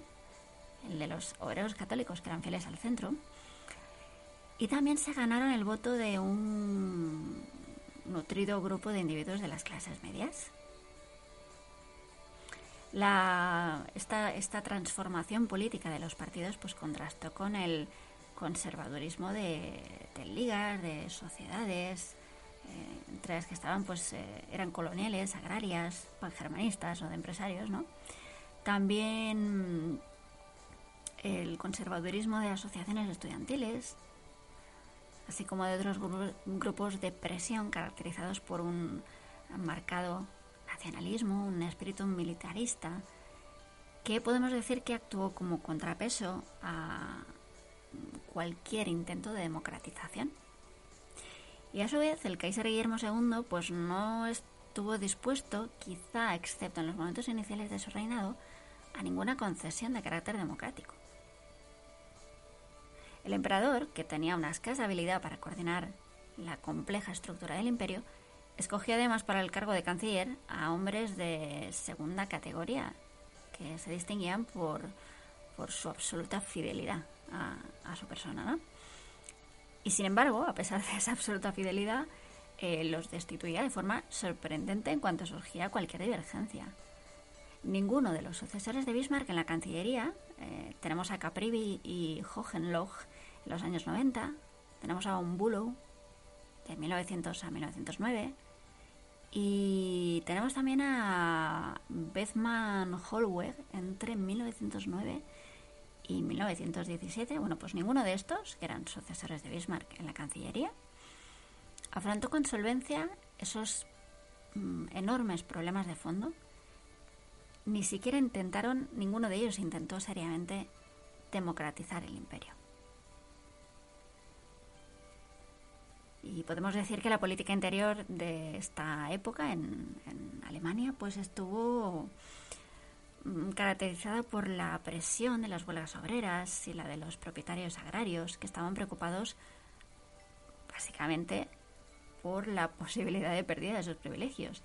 el de los obreros católicos que eran fieles al centro, y también se ganaron el voto de un nutrido grupo de individuos de las clases medias. esta, esta, transformación política de los partidos pues contrastó con el conservadurismo de, ligas, de sociedades, eh, entre las que estaban pues eh, eran coloniales, agrarias, pangermanistas o de empresarios, ¿no? También el conservadurismo de asociaciones estudiantiles, así como de otros grupos de presión caracterizados por un marcado nacionalismo, un espíritu militarista, que podemos decir que actuó como contrapeso a cualquier intento de democratización. Y a su vez, el Kaiser Guillermo II pues no estuvo dispuesto, quizá excepto en los momentos iniciales de su reinado, a ninguna concesión de carácter democrático. El emperador, que tenía una escasa habilidad para coordinar la compleja estructura del imperio, escogió además para el cargo de canciller a hombres de segunda categoría, que se distinguían por, su absoluta fidelidad a, su persona. Y sin embargo, a pesar de esa absoluta fidelidad, eh, los destituía de forma sorprendente en cuanto surgía cualquier divergencia. Ninguno de los sucesores de Bismarck en la Cancillería, eh, tenemos a Caprivi y Hohenloch, los años 90. Tenemos a un Bulow de 1900 a 1909. Y tenemos también a Bethmann Holweg entre 1909 y 1917. Bueno, pues ninguno de estos, que eran sucesores de Bismarck en la Cancillería, afrontó con solvencia esos mm, enormes problemas de fondo ni siquiera intentaron, ninguno de ellos intentó seriamente democratizar el imperio. Y podemos decir que la política interior de esta época en, Alemania pues estuvo mm, caracterizada por la presión de las huelgas obreras y la de los propietarios agrarios que estaban preocupados básicamente por la *laughs* posibilidad de pérdida de sus privilegios.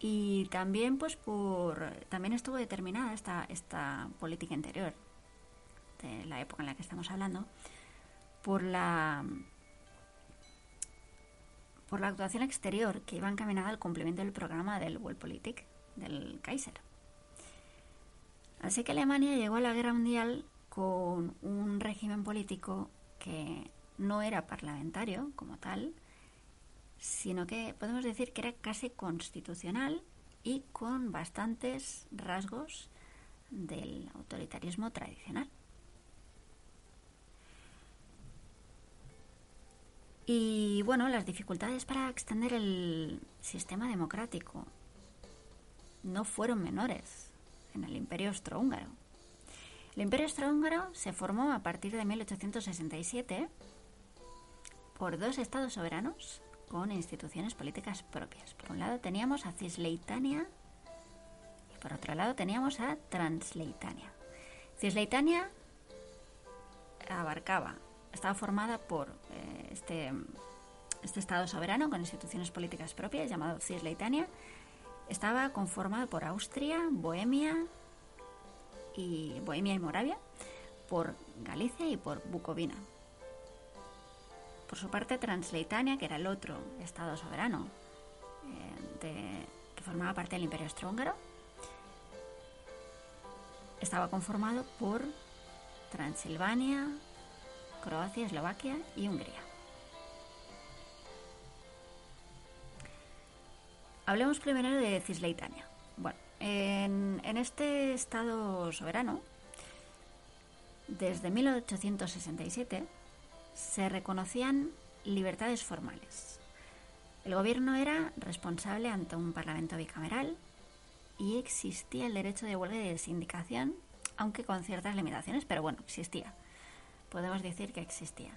Y también pues por también estuvo determinada esta esta política interior de la época en la que estamos hablando por la por la actuación exterior que iba encaminada al cumplimiento del programa del Weltpolitik del Kaiser. Así que Alemania llegó a la guerra mundial con un régimen político que no era parlamentario como tal, sino que podemos decir que era casi constitucional y con bastantes rasgos del autoritarismo tradicional. Y bueno, las dificultades para extender el sistema democrático no fueron menores en el Imperio Austrohúngaro. El Imperio Austrohúngaro se formó a partir de 1867 por dos estados soberanos con instituciones políticas propias. Por un lado teníamos a Cisleitania y por otro lado teníamos a Transleitania. Cisleitania abarcaba estaba formada por eh, este, este Estado soberano con instituciones políticas propias llamado Cisleitania. Estaba conformado por Austria, Bohemia y Bohemia y Moravia, por Galicia y por Bucovina. Por su parte, Transleitania, que era el otro Estado soberano eh, que formaba parte del Imperio Austrohúngaro, estaba conformado por Transilvania, Croacia, Eslovaquia y Hungría. Hablemos primero de Cisleitania. Bueno, en, en este Estado soberano, desde 1867, se reconocían libertades formales. El gobierno era responsable ante un parlamento bicameral y existía el derecho de huelga y de sindicación, aunque con ciertas limitaciones, pero bueno, existía podemos decir que existía.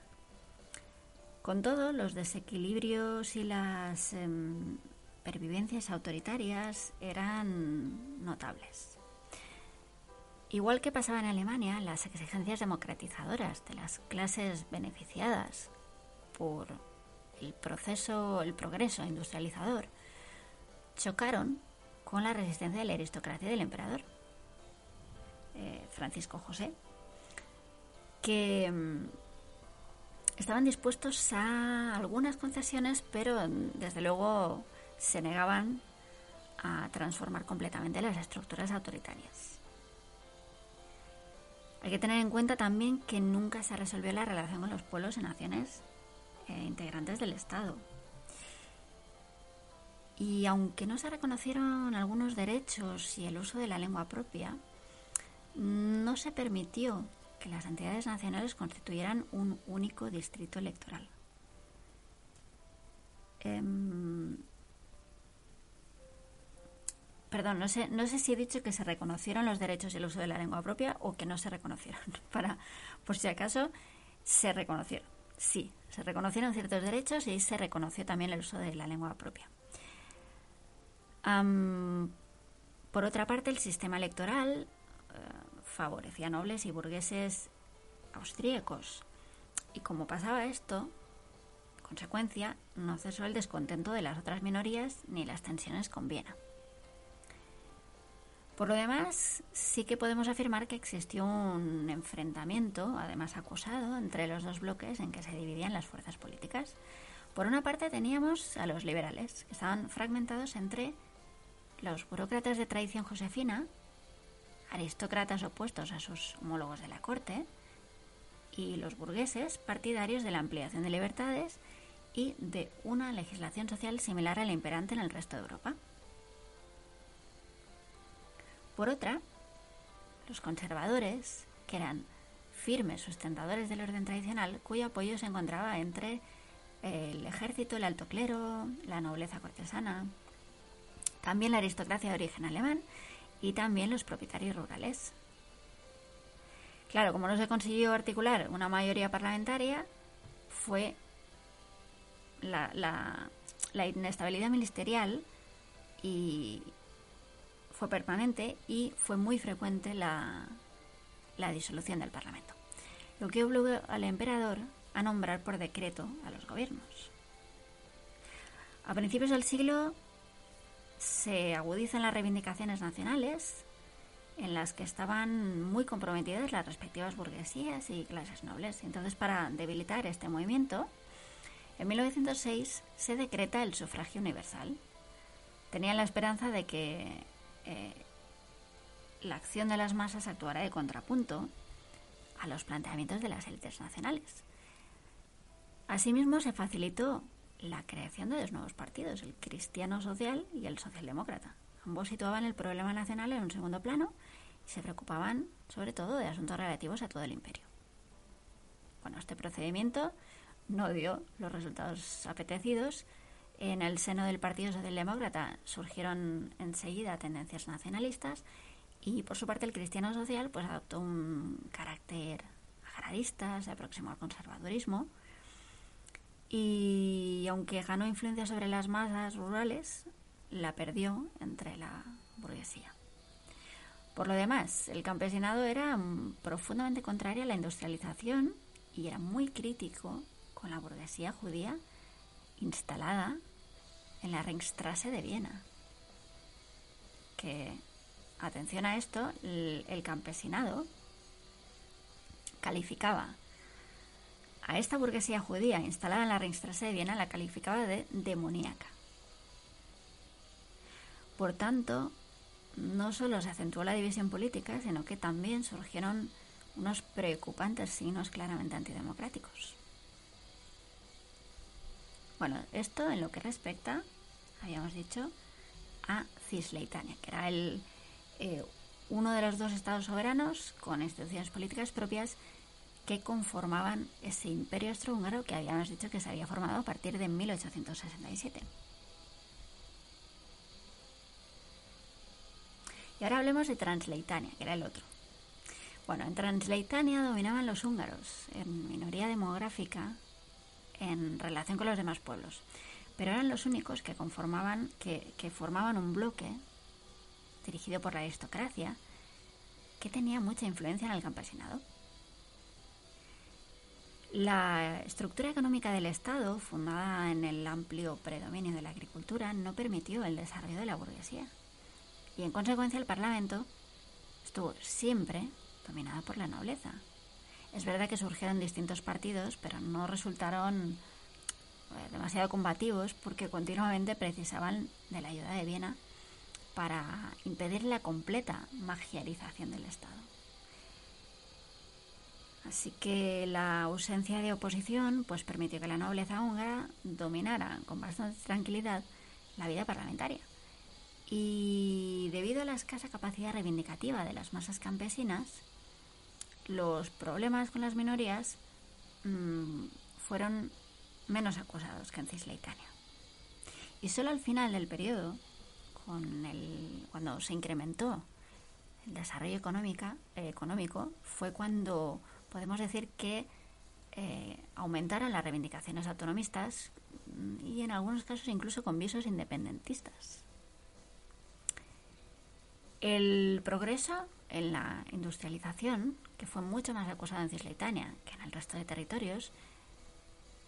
Con todo, los desequilibrios y las em, pervivencias autoritarias eran notables. Igual que pasaba en Alemania, las exigencias democratizadoras de las clases beneficiadas por el proceso, el progreso industrializador, chocaron con la resistencia de la aristocracia del emperador eh, Francisco José, que mm, estaban dispuestos a algunas concesiones, pero mm, desde luego se negaban a transformar completamente las estructuras autoritarias. Hay que tener en cuenta también que nunca se resolvió la relación con los pueblos y naciones eh, integrantes del Estado. Y aunque no se reconocieron algunos derechos y el uso de la lengua propia, no se permitió las entidades nacionales constituyeran un único distrito electoral. Em, perdón, no sé, no sé si he dicho que se reconocieron los derechos y el uso de la lengua propia o que no se reconocieron. *laughs* Para, por si acaso, se reconocieron. Sí, se reconocieron ciertos derechos y se reconoció también el uso de la lengua propia. por otra parte, el sistema electoral favorecía a nobles y burgueses austríacos. Y como pasaba esto, consecuencia, no cesó el descontento de las otras minorías ni las tensiones con Viena. Por lo demás, sí que podemos afirmar que existió un enfrentamiento, además acusado, entre los dos bloques en que se dividían las fuerzas políticas. Por una parte teníamos a los liberales, que estaban fragmentados entre los burócratas de tradición josefina, aristócratas opuestos a sus homólogos de la corte, y los burgueses partidarios de la ampliación de libertades y de una legislación social similar a la imperante en el resto de Europa. Por otra, los conservadores, que eran firmes sustentadores del orden tradicional, cuyo apoyo se encontraba entre el ejército, el alto clero, la nobleza cortesana, también la aristocracia de origen alemán y también los propietarios rurales. Claro, como no se consiguió articular una mayoría parlamentaria, fue la, la inestabilidad ministerial y fue permanente y fue muy frecuente la, la disolución del Parlamento, lo que obligó al emperador a nombrar por decreto a los gobiernos. A principios del siglo se agudizan las reivindicaciones nacionales en las que estaban muy comprometidas las respectivas burguesías y clases nobles. Entonces, para debilitar este movimiento, en 1906 se decreta el sufragio universal. Tenían la esperanza de que eh, la acción de las masas actuará de contrapunto a los planteamientos de las élites nacionales. Asimismo, se facilitó la creación de dos nuevos partidos, el cristiano social y el socialdemócrata. Ambos situaban el problema nacional en un segundo plano y se preocupaban sobre todo de asuntos relativos a todo el imperio. Bueno, este procedimiento no dio los resultados apetecidos. En el seno del Partido Socialdemócrata surgieron enseguida tendencias nacionalistas y por su parte el cristiano social pues adoptó un carácter agrarista, se aproximó al conservadurismo y aunque ganó influencia sobre las masas rurales, la perdió entre la burguesía. Por lo demás, el campesinado era profundamente contrario a la industrialización y era muy crítico con la burguesía judía instalada en la Ringstrasse de Viena, que atención a esto, el, campesinado calificaba a esta burguesía judía instalada en la Ringstrasse de Viena, la calificaba de demoníaca. Por tanto, no solo se acentuó la división política, sino que también surgieron unos preocupantes signos claramente antidemocráticos. Bueno, esto en lo que respecta, habíamos dicho, a Cisleitania, que era el, eh, uno de los dos estados soberanos con instituciones políticas propias que conformaban ese imperio austrohúngaro que habíamos dicho que se había formado a partir de 1867. Y ahora hablemos de Transleitania, que era el otro. Bueno, en Transleitania dominaban los húngaros, en minoría demográfica en relación con los demás pueblos, pero eran los únicos que conformaban, que, que formaban un bloque dirigido por la aristocracia, que tenía mucha influencia en el campesinado. La estructura económica del Estado, fundada en el amplio predominio de la agricultura, no permitió el desarrollo de la burguesía. Y en consecuencia el Parlamento estuvo siempre dominado por la nobleza. Es verdad que surgieron distintos partidos, pero no resultaron eh, demasiado combativos porque continuamente precisaban de la ayuda de Viena para impedir la completa magiarización del Estado. Así que la ausencia de oposición pues permitió que la nobleza húngara dominara con bastante tranquilidad la vida parlamentaria. Y debido a la escasa capacidad reivindicativa de las masas campesinas, los problemas con las minorías mm, fueron menos acusados que en Cisleitania. Y solo al final del periodo con el, cuando se incrementó el desarrollo económica, eh, económico, fue cuando podemos decir que eh, aumentaron las reivindicaciones autonomistas mm, y en algunos casos incluso con visos independentistas. El progreso en la industrialización, que fue mucho más acusado en Cisleitania que en el resto de territorios,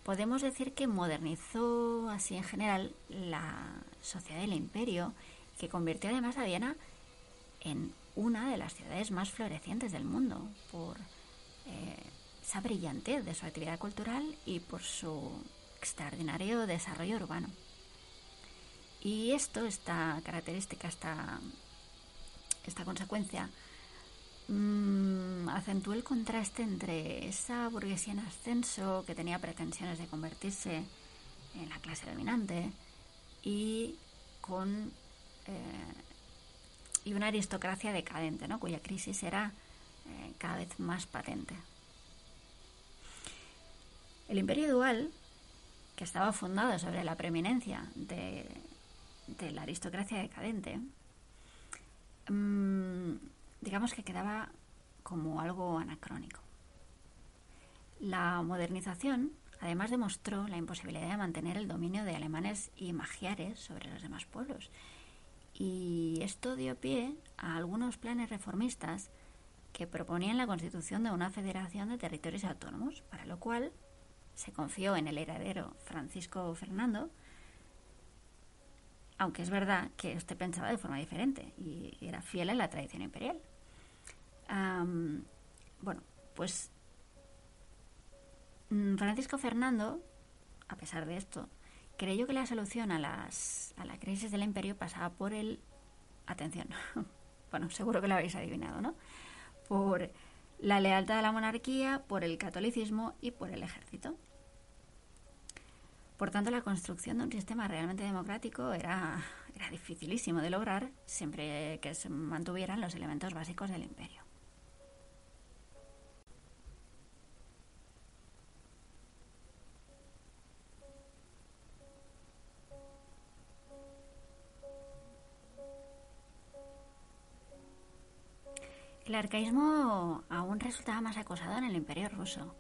podemos decir que modernizó así en general la sociedad del imperio, que convirtió además a Viena en una de las ciudades más florecientes del mundo por eh, esa brillantez de su actividad cultural y por su extraordinario desarrollo urbano. Y esto, esta característica, esta, esta consecuencia, mmm, acentuó el contraste entre esa burguesía en ascenso que tenía pretensiones de convertirse en la clase dominante y con eh, y una aristocracia decadente, ¿no? cuya crisis era eh, cada vez más patente. El imperio dual, que estaba fundado sobre la preeminencia de, la aristocracia decadente, mm, digamos que quedaba como algo anacrónico. La modernización además demostró la imposibilidad de mantener el dominio de alemanes y magiares sobre los demás pueblos. Y esto dio pie a algunos planes reformistas que proponían la constitución de una federación de territorios autónomos, para lo cual se confió en el heredero Francisco Fernando, aunque es verdad que este pensaba de forma diferente y era fiel a la tradición imperial. bueno, pues mm, Francisco Fernando, a pesar de esto, creyó que la solución a, las, a la crisis del imperio pasaba por el... Atención, *laughs* bueno, seguro que lo habéis adivinado, ¿no? Por la lealtad a la monarquía, por el catolicismo y por el ejército. Por tanto, la construcción de un sistema realmente democrático era, era dificilísimo de lograr siempre que se mantuvieran los elementos básicos del imperio. El arcaísmo aún resultaba más acosado en el imperio ruso.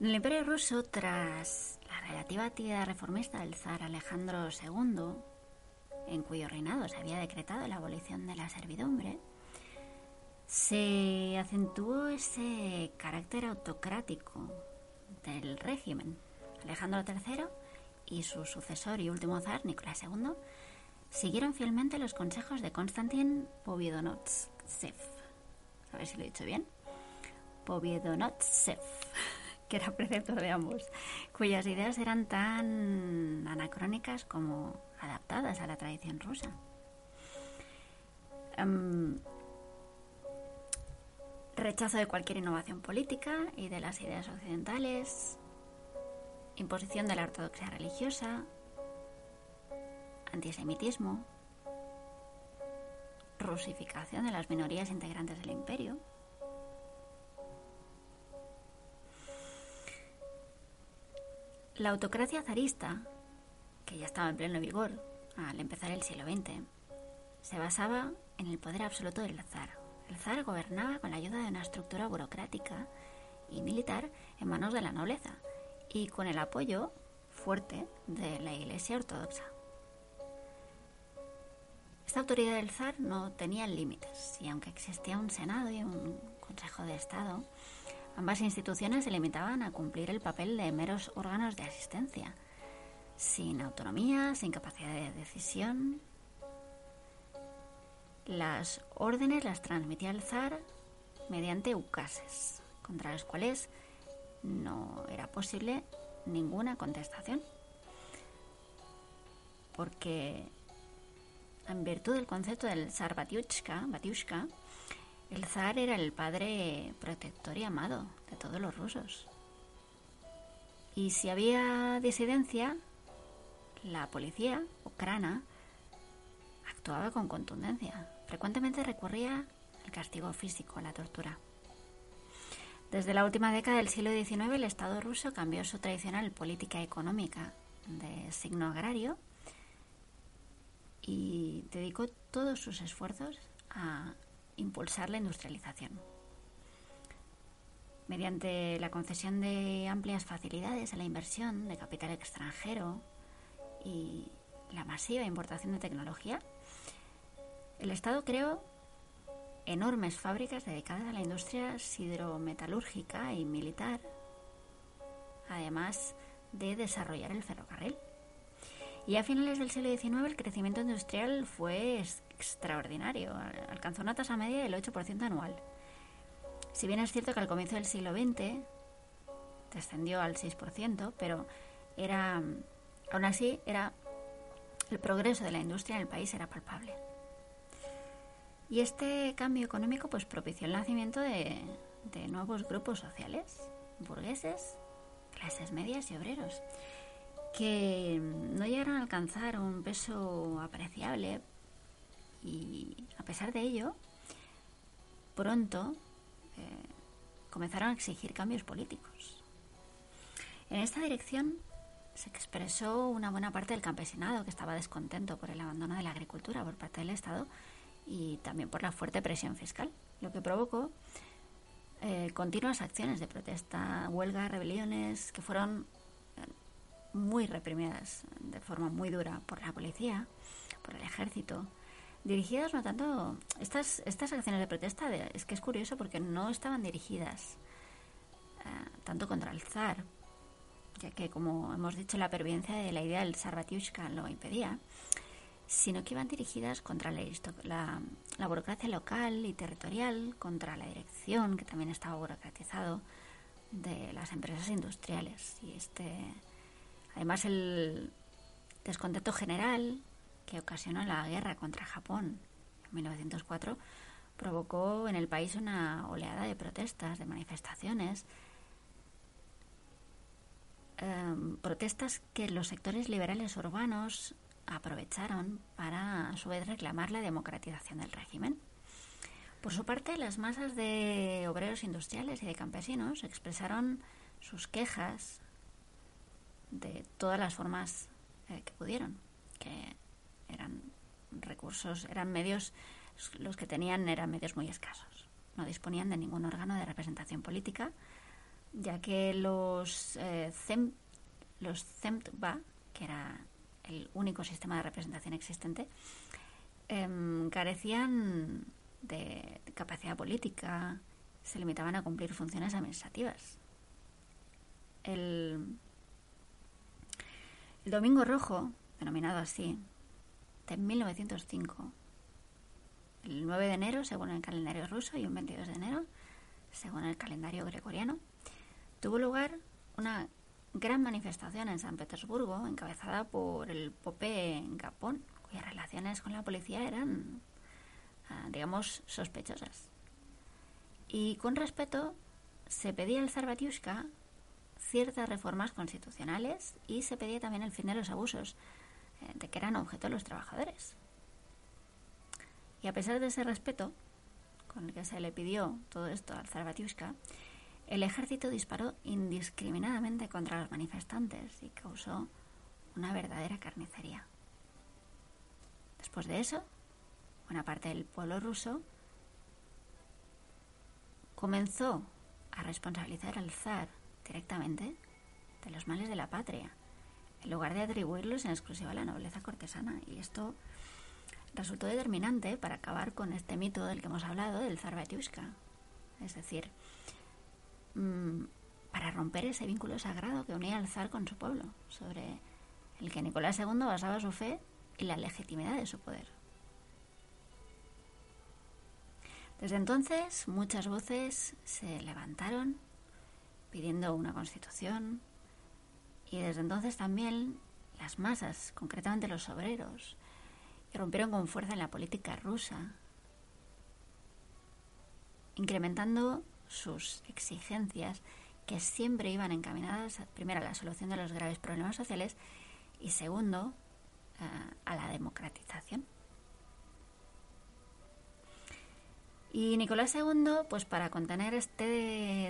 En el imperio ruso, tras la relativa actividad reformista del zar Alejandro II, en cuyo reinado se había decretado la abolición de la servidumbre, se acentuó ese carácter autocrático del régimen. Alejandro III y su sucesor y último zar, Nicolás II, siguieron fielmente los consejos de Konstantin A ver si lo he dicho bien. Poviedonotsev *laughs* que era preceptor de ambos, cuyas ideas eran tan anacrónicas como adaptadas a la tradición rusa. Em, rechazo de cualquier innovación política y de las ideas occidentales, imposición de la ortodoxia religiosa, antisemitismo, rusificación de las minorías integrantes del imperio, La autocracia zarista, que ya estaba en pleno vigor al empezar el siglo XX, se basaba en el poder absoluto del zar. El zar gobernaba con la ayuda de una estructura burocrática y militar en manos de la nobleza y con el apoyo fuerte de la Iglesia Ortodoxa. Esta autoridad del zar no tenía límites y aunque existía un Senado y un Consejo de Estado, Ambas instituciones se limitaban a cumplir el papel de meros órganos de asistencia, sin autonomía, sin capacidad de decisión. Las órdenes las transmitía el zar mediante ucases, contra los cuales no era posible ninguna contestación. Porque en virtud del concepto del zar Batiushka, Batiushka el zar era el padre protector y amado de todos los rusos. Y si había disidencia, la policía ucrana actuaba con contundencia. Frecuentemente recurría al castigo físico, a la tortura. Desde la última década del siglo XIX, el Estado ruso cambió su tradicional política económica de signo agrario y dedicó todos sus esfuerzos a impulsar la industrialización. Mediante la concesión de amplias facilidades a la inversión de capital extranjero y la masiva importación de tecnología, el Estado creó enormes fábricas dedicadas a la industria sidrometalúrgica y militar, además de desarrollar el ferrocarril. Y a finales del siglo XIX el crecimiento industrial fue extraordinario, alcanzó una tasa media del 8% anual. Si bien es cierto que al comienzo del siglo XX descendió al 6%, pero era, aún así, era el progreso de la industria en el país era palpable. Y este cambio económico pues propició el nacimiento de, de nuevos grupos sociales, burgueses, clases medias y obreros, que no llegaron a alcanzar un peso apreciable y a pesar de ello, pronto eh, comenzaron a exigir cambios políticos. En esta dirección se expresó una buena parte del campesinado que estaba descontento por el abandono de la agricultura por parte del Estado y también por la fuerte presión fiscal, lo que provocó eh, continuas acciones de protesta, huelgas, rebeliones, que fueron muy reprimidas de forma muy dura por la policía, por el ejército, dirigidas no tanto estas estas acciones de protesta es que es curioso porque no estaban dirigidas eh, tanto contra el zar ya que como hemos dicho la pervivencia de la idea del Sarvatiushka lo impedía sino que iban dirigidas contra la, la, burocracia local y territorial, contra la dirección, que también estaba burocratizado, de las empresas industriales. Y este, además el descontento general que ocasionó la guerra contra Japón en 1904 provocó en el país una oleada de protestas, de manifestaciones, em, protestas que los sectores liberales urbanos aprovecharon para a su vez reclamar la democratización del régimen. Por su parte, las masas de obreros industriales y de campesinos expresaron sus quejas de todas las formas eh, que pudieron, que eran recursos, eran medios, los que tenían eran medios muy escasos. No disponían de ningún órgano de representación política, ya que los, eh, los CEMTBA, que era el único sistema de representación existente, em, carecían de, capacidad política, se limitaban a cumplir funciones administrativas. El, el Domingo Rojo, denominado así, de 1905, el 9 de enero, según el calendario ruso, y un 22 de enero, según el calendario gregoriano, tuvo lugar una gran manifestación en San Petersburgo, encabezada por el Pope Gapón, cuyas relaciones con la policía eran, ah, digamos, sospechosas. Y con respeto se pedía al zar Batiushka ciertas reformas constitucionales y se pedía también el fin de los abusos eh, de que eran objeto los trabajadores. Y a pesar de ese respeto con el que se le pidió todo esto al zar Batiushka, el ejército disparó indiscriminadamente contra los manifestantes y causó una verdadera carnicería. Después de eso, buena parte del pueblo ruso comenzó a responsabilizar al zar directamente de los males de la patria, en lugar de atribuirlos en exclusiva a la nobleza cortesana. Y esto resultó determinante para acabar con este mito del que hemos hablado, del zar Batiushka. Es decir, Mm, para romper ese vínculo sagrado que unía al zar con su pueblo, sobre el que Nicolás II basaba su fe y la legitimidad de su poder. Desde entonces muchas voces se levantaron pidiendo una constitución y desde entonces también las masas, concretamente los obreros, rompieron con fuerza en la política rusa, incrementando sus exigencias que siempre iban encaminadas primero a la solución de los graves problemas sociales y segundo eh, a la democratización. Y Nicolás II, pues para contener este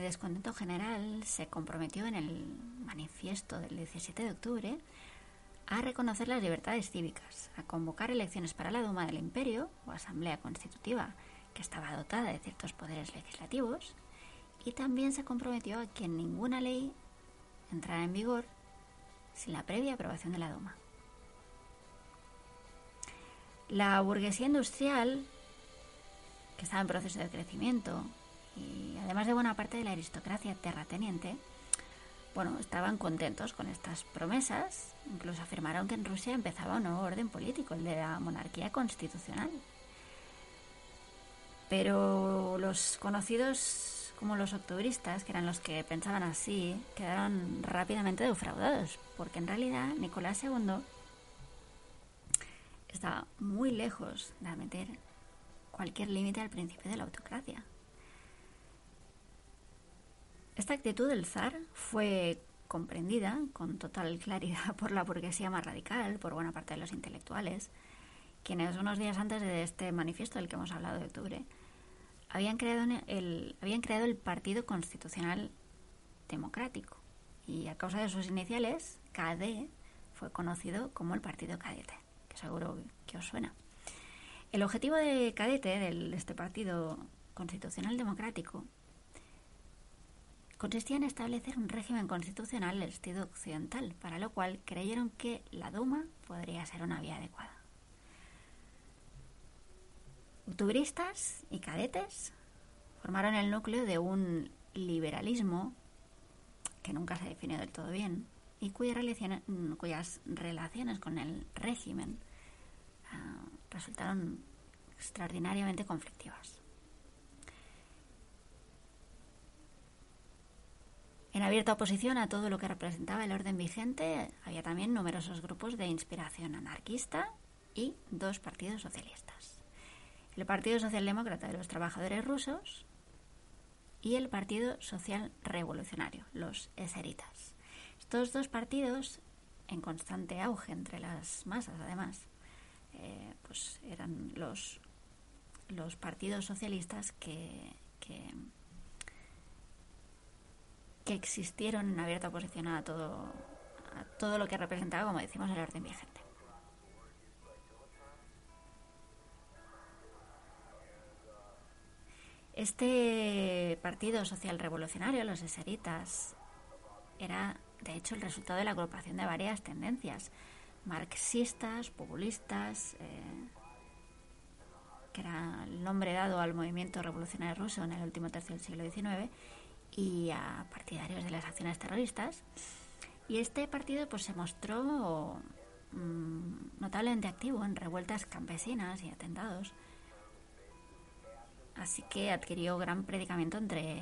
descontento general, se comprometió en el manifiesto del 17 de octubre a reconocer las libertades cívicas, a convocar elecciones para la Duma del Imperio o Asamblea Constitutiva, que estaba dotada de ciertos poderes legislativos, y también se comprometió a que ninguna ley entrara en vigor sin la previa aprobación de la Duma. La burguesía industrial, que estaba en proceso de crecimiento, y además de buena parte de la aristocracia terrateniente, bueno, estaban contentos con estas promesas, incluso afirmaron que en Rusia empezaba un nuevo orden político, el de la monarquía constitucional. Pero los conocidos como los octubristas, que eran los que pensaban así, quedaron rápidamente defraudados, porque en realidad Nicolás II estaba muy lejos de meter cualquier límite al principio de la autocracia. Esta actitud del zar fue comprendida con total claridad *laughs* por la burguesía más radical, por buena parte de los intelectuales, quienes unos días antes de este manifiesto del que hemos hablado de octubre, habían creado el, habían creado el Partido Constitucional Democrático y a causa de sus iniciales, KD fue conocido como el Partido Cadete, que seguro que os suena. El objetivo de cadete de este partido constitucional democrático consistía en establecer un régimen constitucional del estilo occidental, para lo cual creyeron que la Duma podría ser una vía adecuada. Octubristas y cadetes formaron el núcleo de un liberalismo que nunca se definió del todo bien y cuyas relaciones, cuyas relaciones con el régimen ah, resultaron extraordinariamente conflictivas. En abierta oposición a todo lo que representaba el orden vigente, había también numerosos grupos de inspiración anarquista y dos partidos socialistas. El Partido Socialdemócrata de los Trabajadores Rusos y el Partido Social Revolucionario, los eseritas. Estos dos partidos, en constante auge entre las masas, además, eh, pues eran los, los partidos socialistas que, que que existieron en abierta oposición a todo, a todo lo que representaba, como decimos, el orden vigente. Este partido social revolucionario, los eseritas, era de hecho el resultado de la agrupación de varias tendencias marxistas, populistas, eh, que era el nombre dado al movimiento revolucionario ruso en el último tercio del siglo XIX, y a partidarios de las acciones terroristas. Y este partido pues se mostró mm, notablemente activo en revueltas campesinas y atentados. Así que adquirió gran predicamento entre,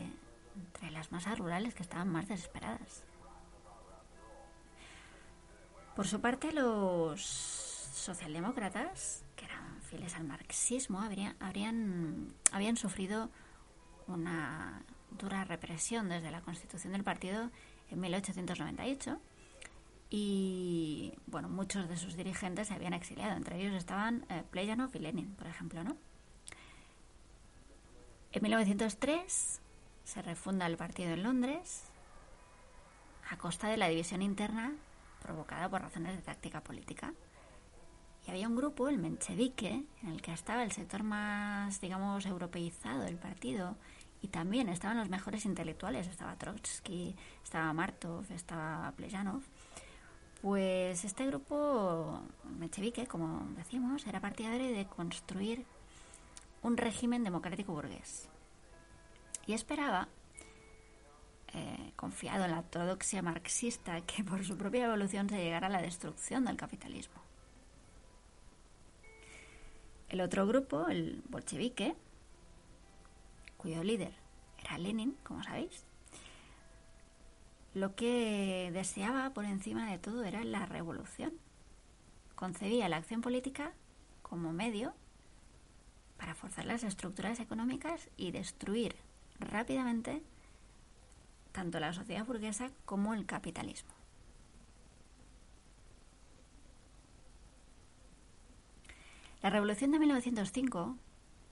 entre las masas rurales que estaban más desesperadas. Por su parte, los socialdemócratas, que eran fieles al marxismo, habrían, habían sufrido una dura represión desde la constitución del partido en 1898 y bueno, muchos de sus dirigentes se habían exiliado, entre ellos estaban eh, Plejanov y Lenin, por ejemplo, ¿no? En 1903 se refunda el partido en Londres a costa de la división interna provocada por razones de táctica política. Y había un grupo, el Menchevique, en el que estaba el sector más, digamos, europeizado del partido y también estaban los mejores intelectuales, estaba Trotsky, estaba Martov, estaba Plejanov. Pues este grupo, Menchevique, como decimos, era partidario de construir un régimen democrático burgués. Y esperaba, eh, confiado en la ortodoxia marxista, que por su propia evolución se llegara a la destrucción del capitalismo. El otro grupo, el bolchevique, cuyo líder era Lenin, como sabéis, lo que deseaba por encima de todo era la revolución. Concebía la acción política como medio para forzar las estructuras económicas y destruir rápidamente tanto la sociedad burguesa como el capitalismo. La revolución de 1905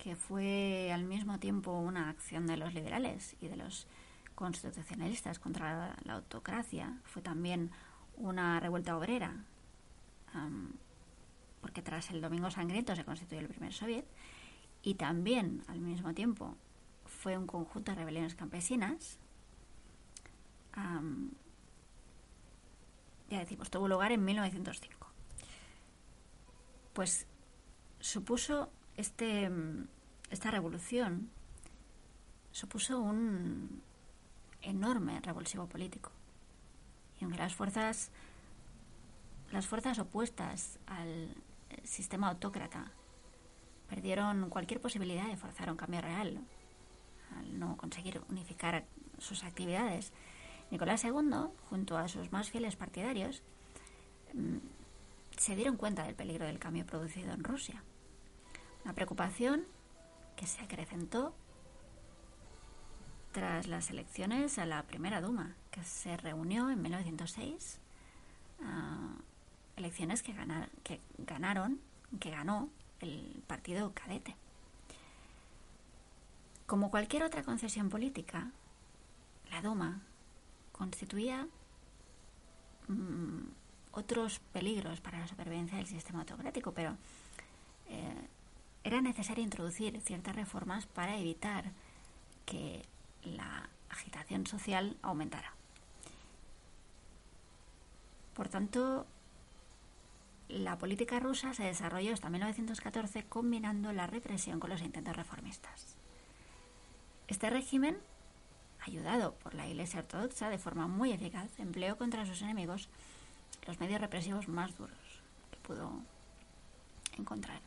que fue al mismo tiempo una acción de los liberales y de los constitucionalistas contra la autocracia, fue también una revuelta obrera, porque tras el Domingo Sangriento se constituyó el primer soviet, y también al mismo tiempo fue un conjunto de rebeliones campesinas. Ya decimos, tuvo lugar en 1905. Pues supuso este, esta revolución supuso un enorme revulsivo político. Y aunque las fuerzas, las fuerzas opuestas al sistema autócrata perdieron cualquier posibilidad de forzar un cambio real, al no conseguir unificar sus actividades, Nicolás II, junto a sus más fieles partidarios, mm, se dieron cuenta del peligro del cambio producido en Rusia una preocupación que se acrecentó tras las elecciones a la primera Duma, que se reunió en 1906, ah, elecciones que, que ganaron, que ganó el partido cadete. Como cualquier otra concesión política, la Duma constituía mm, otros peligros para la supervivencia del sistema autocrático, pero eh, era necesario introducir ciertas reformas para evitar que la agitación social aumentara. Por tanto, la política rusa se desarrolló hasta 1914 combinando la represión con los intentos reformistas. Este régimen, ayudado por la Iglesia Ortodoxa de forma muy eficaz, empleó contra sus enemigos los medios represivos más duros que pudo encontrar.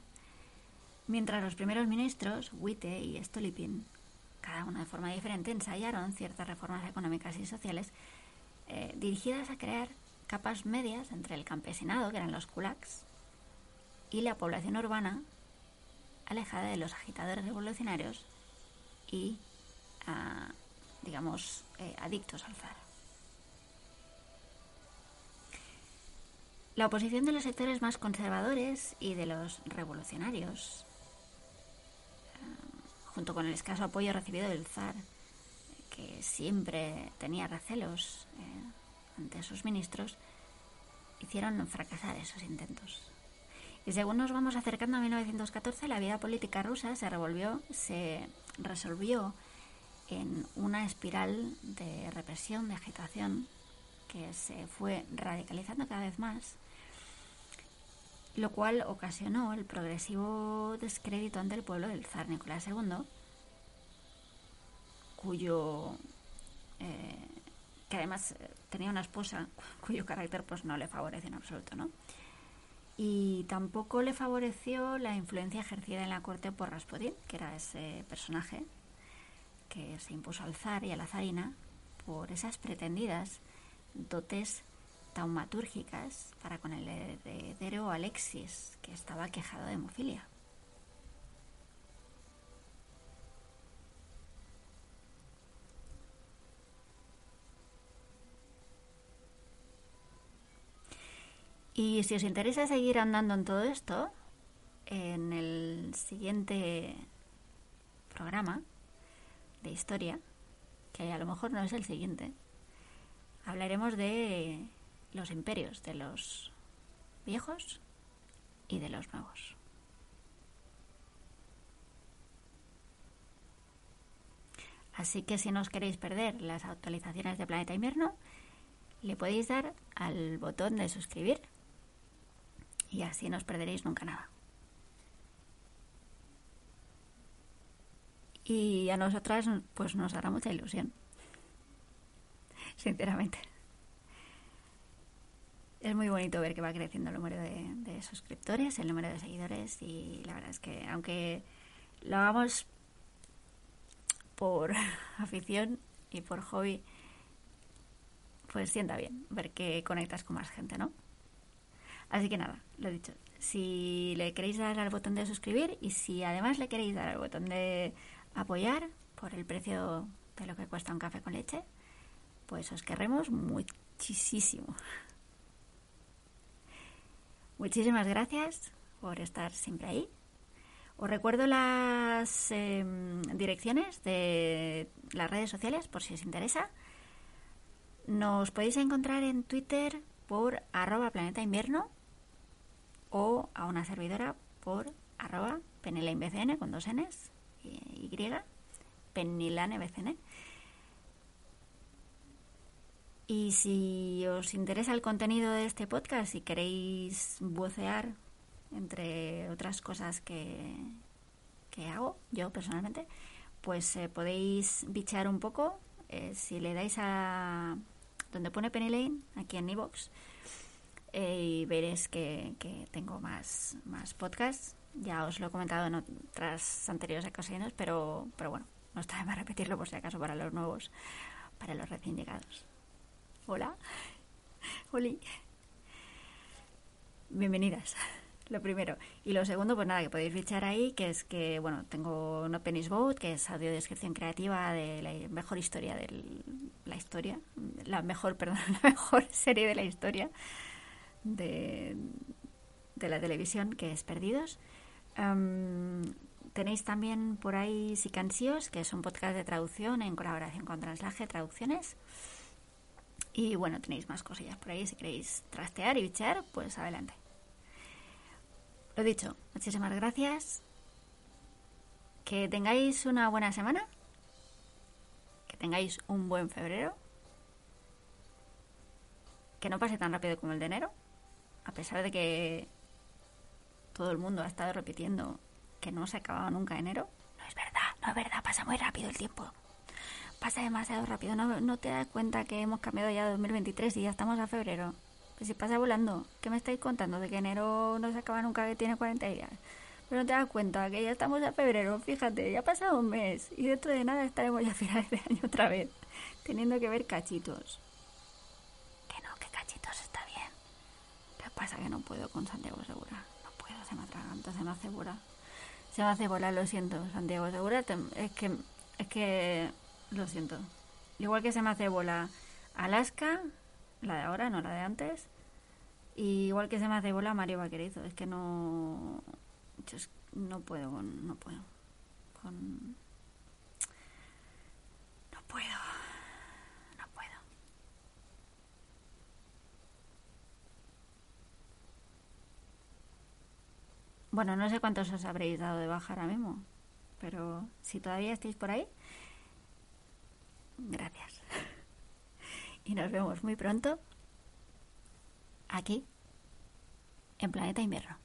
Mientras los primeros ministros, Witte y Stolypin, cada uno de forma diferente, ensayaron ciertas reformas económicas y sociales eh, dirigidas a crear capas medias entre el campesinado, que eran los kulaks, y la población urbana, alejada de los agitadores revolucionarios y, ah, digamos, eh, adictos al zar. La oposición de los sectores más conservadores y de los revolucionarios, ah, junto con el escaso apoyo recibido del zar, que siempre tenía recelos eh, ante sus ministros, hicieron fracasar esos intentos. Y según nos vamos acercando a 1914, la vida política rusa se revolvió, se resolvió en una espiral de represión, de agitación, que se fue radicalizando cada vez más, lo cual ocasionó el progresivo descrédito ante el pueblo del zar Nicolás II, cuyo eh, que además eh, tenía una esposa *laughs* cuyo carácter pues no le favoreció en absoluto, ¿no? Y tampoco le favoreció la influencia ejercida en la corte por Rasputin, que era ese personaje que se impuso al zar y a la zarina por esas pretendidas dotes taumatúrgicas para con el heredero Alexis, que estaba quejado de hemofilia. Y si os interesa seguir andando en todo esto, en el siguiente programa de historia, que a lo mejor no es el siguiente, hablaremos de los imperios, de los viejos y de los nuevos. Así que si no os queréis perder las actualizaciones de Planeta Invierno, le podéis dar al botón de suscribir y así no os perderéis nunca nada. Y a nosotras pues nos hará mucha ilusión, sinceramente. Es muy bonito ver que va creciendo el número de, suscriptores, el número de seguidores y la verdad es que aunque lo hagamos por *laughs* afición y por hobby, pues sienta bien ver que conectas con más gente, ¿no? Así que nada, lo dicho. Si le queréis dar al botón de suscribir y si además le queréis dar al botón de apoyar por el precio de lo que cuesta un café con leche, pues os querremos muchísimo. Muchísimas gracias por estar siempre ahí. Os recuerdo las em, direcciones de las redes sociales por si os interesa. Nos podéis encontrar en Twitter por arroba planeta o a una servidora por arroba con dos n's y pennilanebcn. Y si os interesa el contenido de este podcast y queréis vocear entre otras cosas que, que hago yo personalmente, pues eh, podéis bichear un poco. Eh, si le dais a donde pone Penny Lane, aquí en Evox, eh, y veréis que, tengo más, más podcasts. Ya os lo he comentado en otras anteriores ocasiones, pero, pero bueno, no está de más repetirlo por si acaso para los nuevos, para los recién llegados. Hola, Oli. Bienvenidas, lo primero. Y lo segundo, pues nada, que podéis fichar ahí, que es que, bueno, tengo No Penny's Boat, que es audiodescripción creativa de la mejor historia de la historia, la mejor, perdón, *laughs* la mejor serie de la historia de, la televisión, que es Perdidos. Tenéis también por ahí Sicansíos, que es un podcast de traducción en colaboración con Translaje Traducciones. Y bueno, tenéis más cosillas por ahí. Si queréis trastear y bichear, pues adelante. Lo dicho, muchísimas gracias Que tengáis una buena semana. Que tengáis un buen febrero. Que no pase tan rápido como el de enero. A pesar de que todo el mundo ha estado repitiendo que no se acababa nunca enero. No es verdad, no es verdad, pasa muy rápido el tiempo. Pasa demasiado rápido, no, te das cuenta que hemos cambiado ya 2023 y ya estamos a febrero. Pues si pasa volando, ¿qué me estáis contando? De que enero no se acaba nunca, que tiene 40 días. Pero no te das cuenta que ya estamos a febrero, fíjate, ya ha pasado un mes y dentro de nada estaremos ya a finales de año otra vez, teniendo que ver cachitos. Que no, que cachitos está bien. ¿Qué pasa? Que no puedo con Santiago Segura. Se me atraganta, se me hace bola. Se me hace bola, lo siento, Santiago Segura. Es que, es que, lo siento. Igual que se me hace bola Alaska, la de ahora, no la de antes. Y igual que se me hace bola Mario Vaquerizo. Es que no, no puedo no puedo con, no puedo, no puedo. Bueno, no sé cuántos os habréis dado de baja ahora mismo, pero si todavía estáis por ahí, gracias. *laughs* Y nos vemos muy pronto aquí, en Planeta Invierno.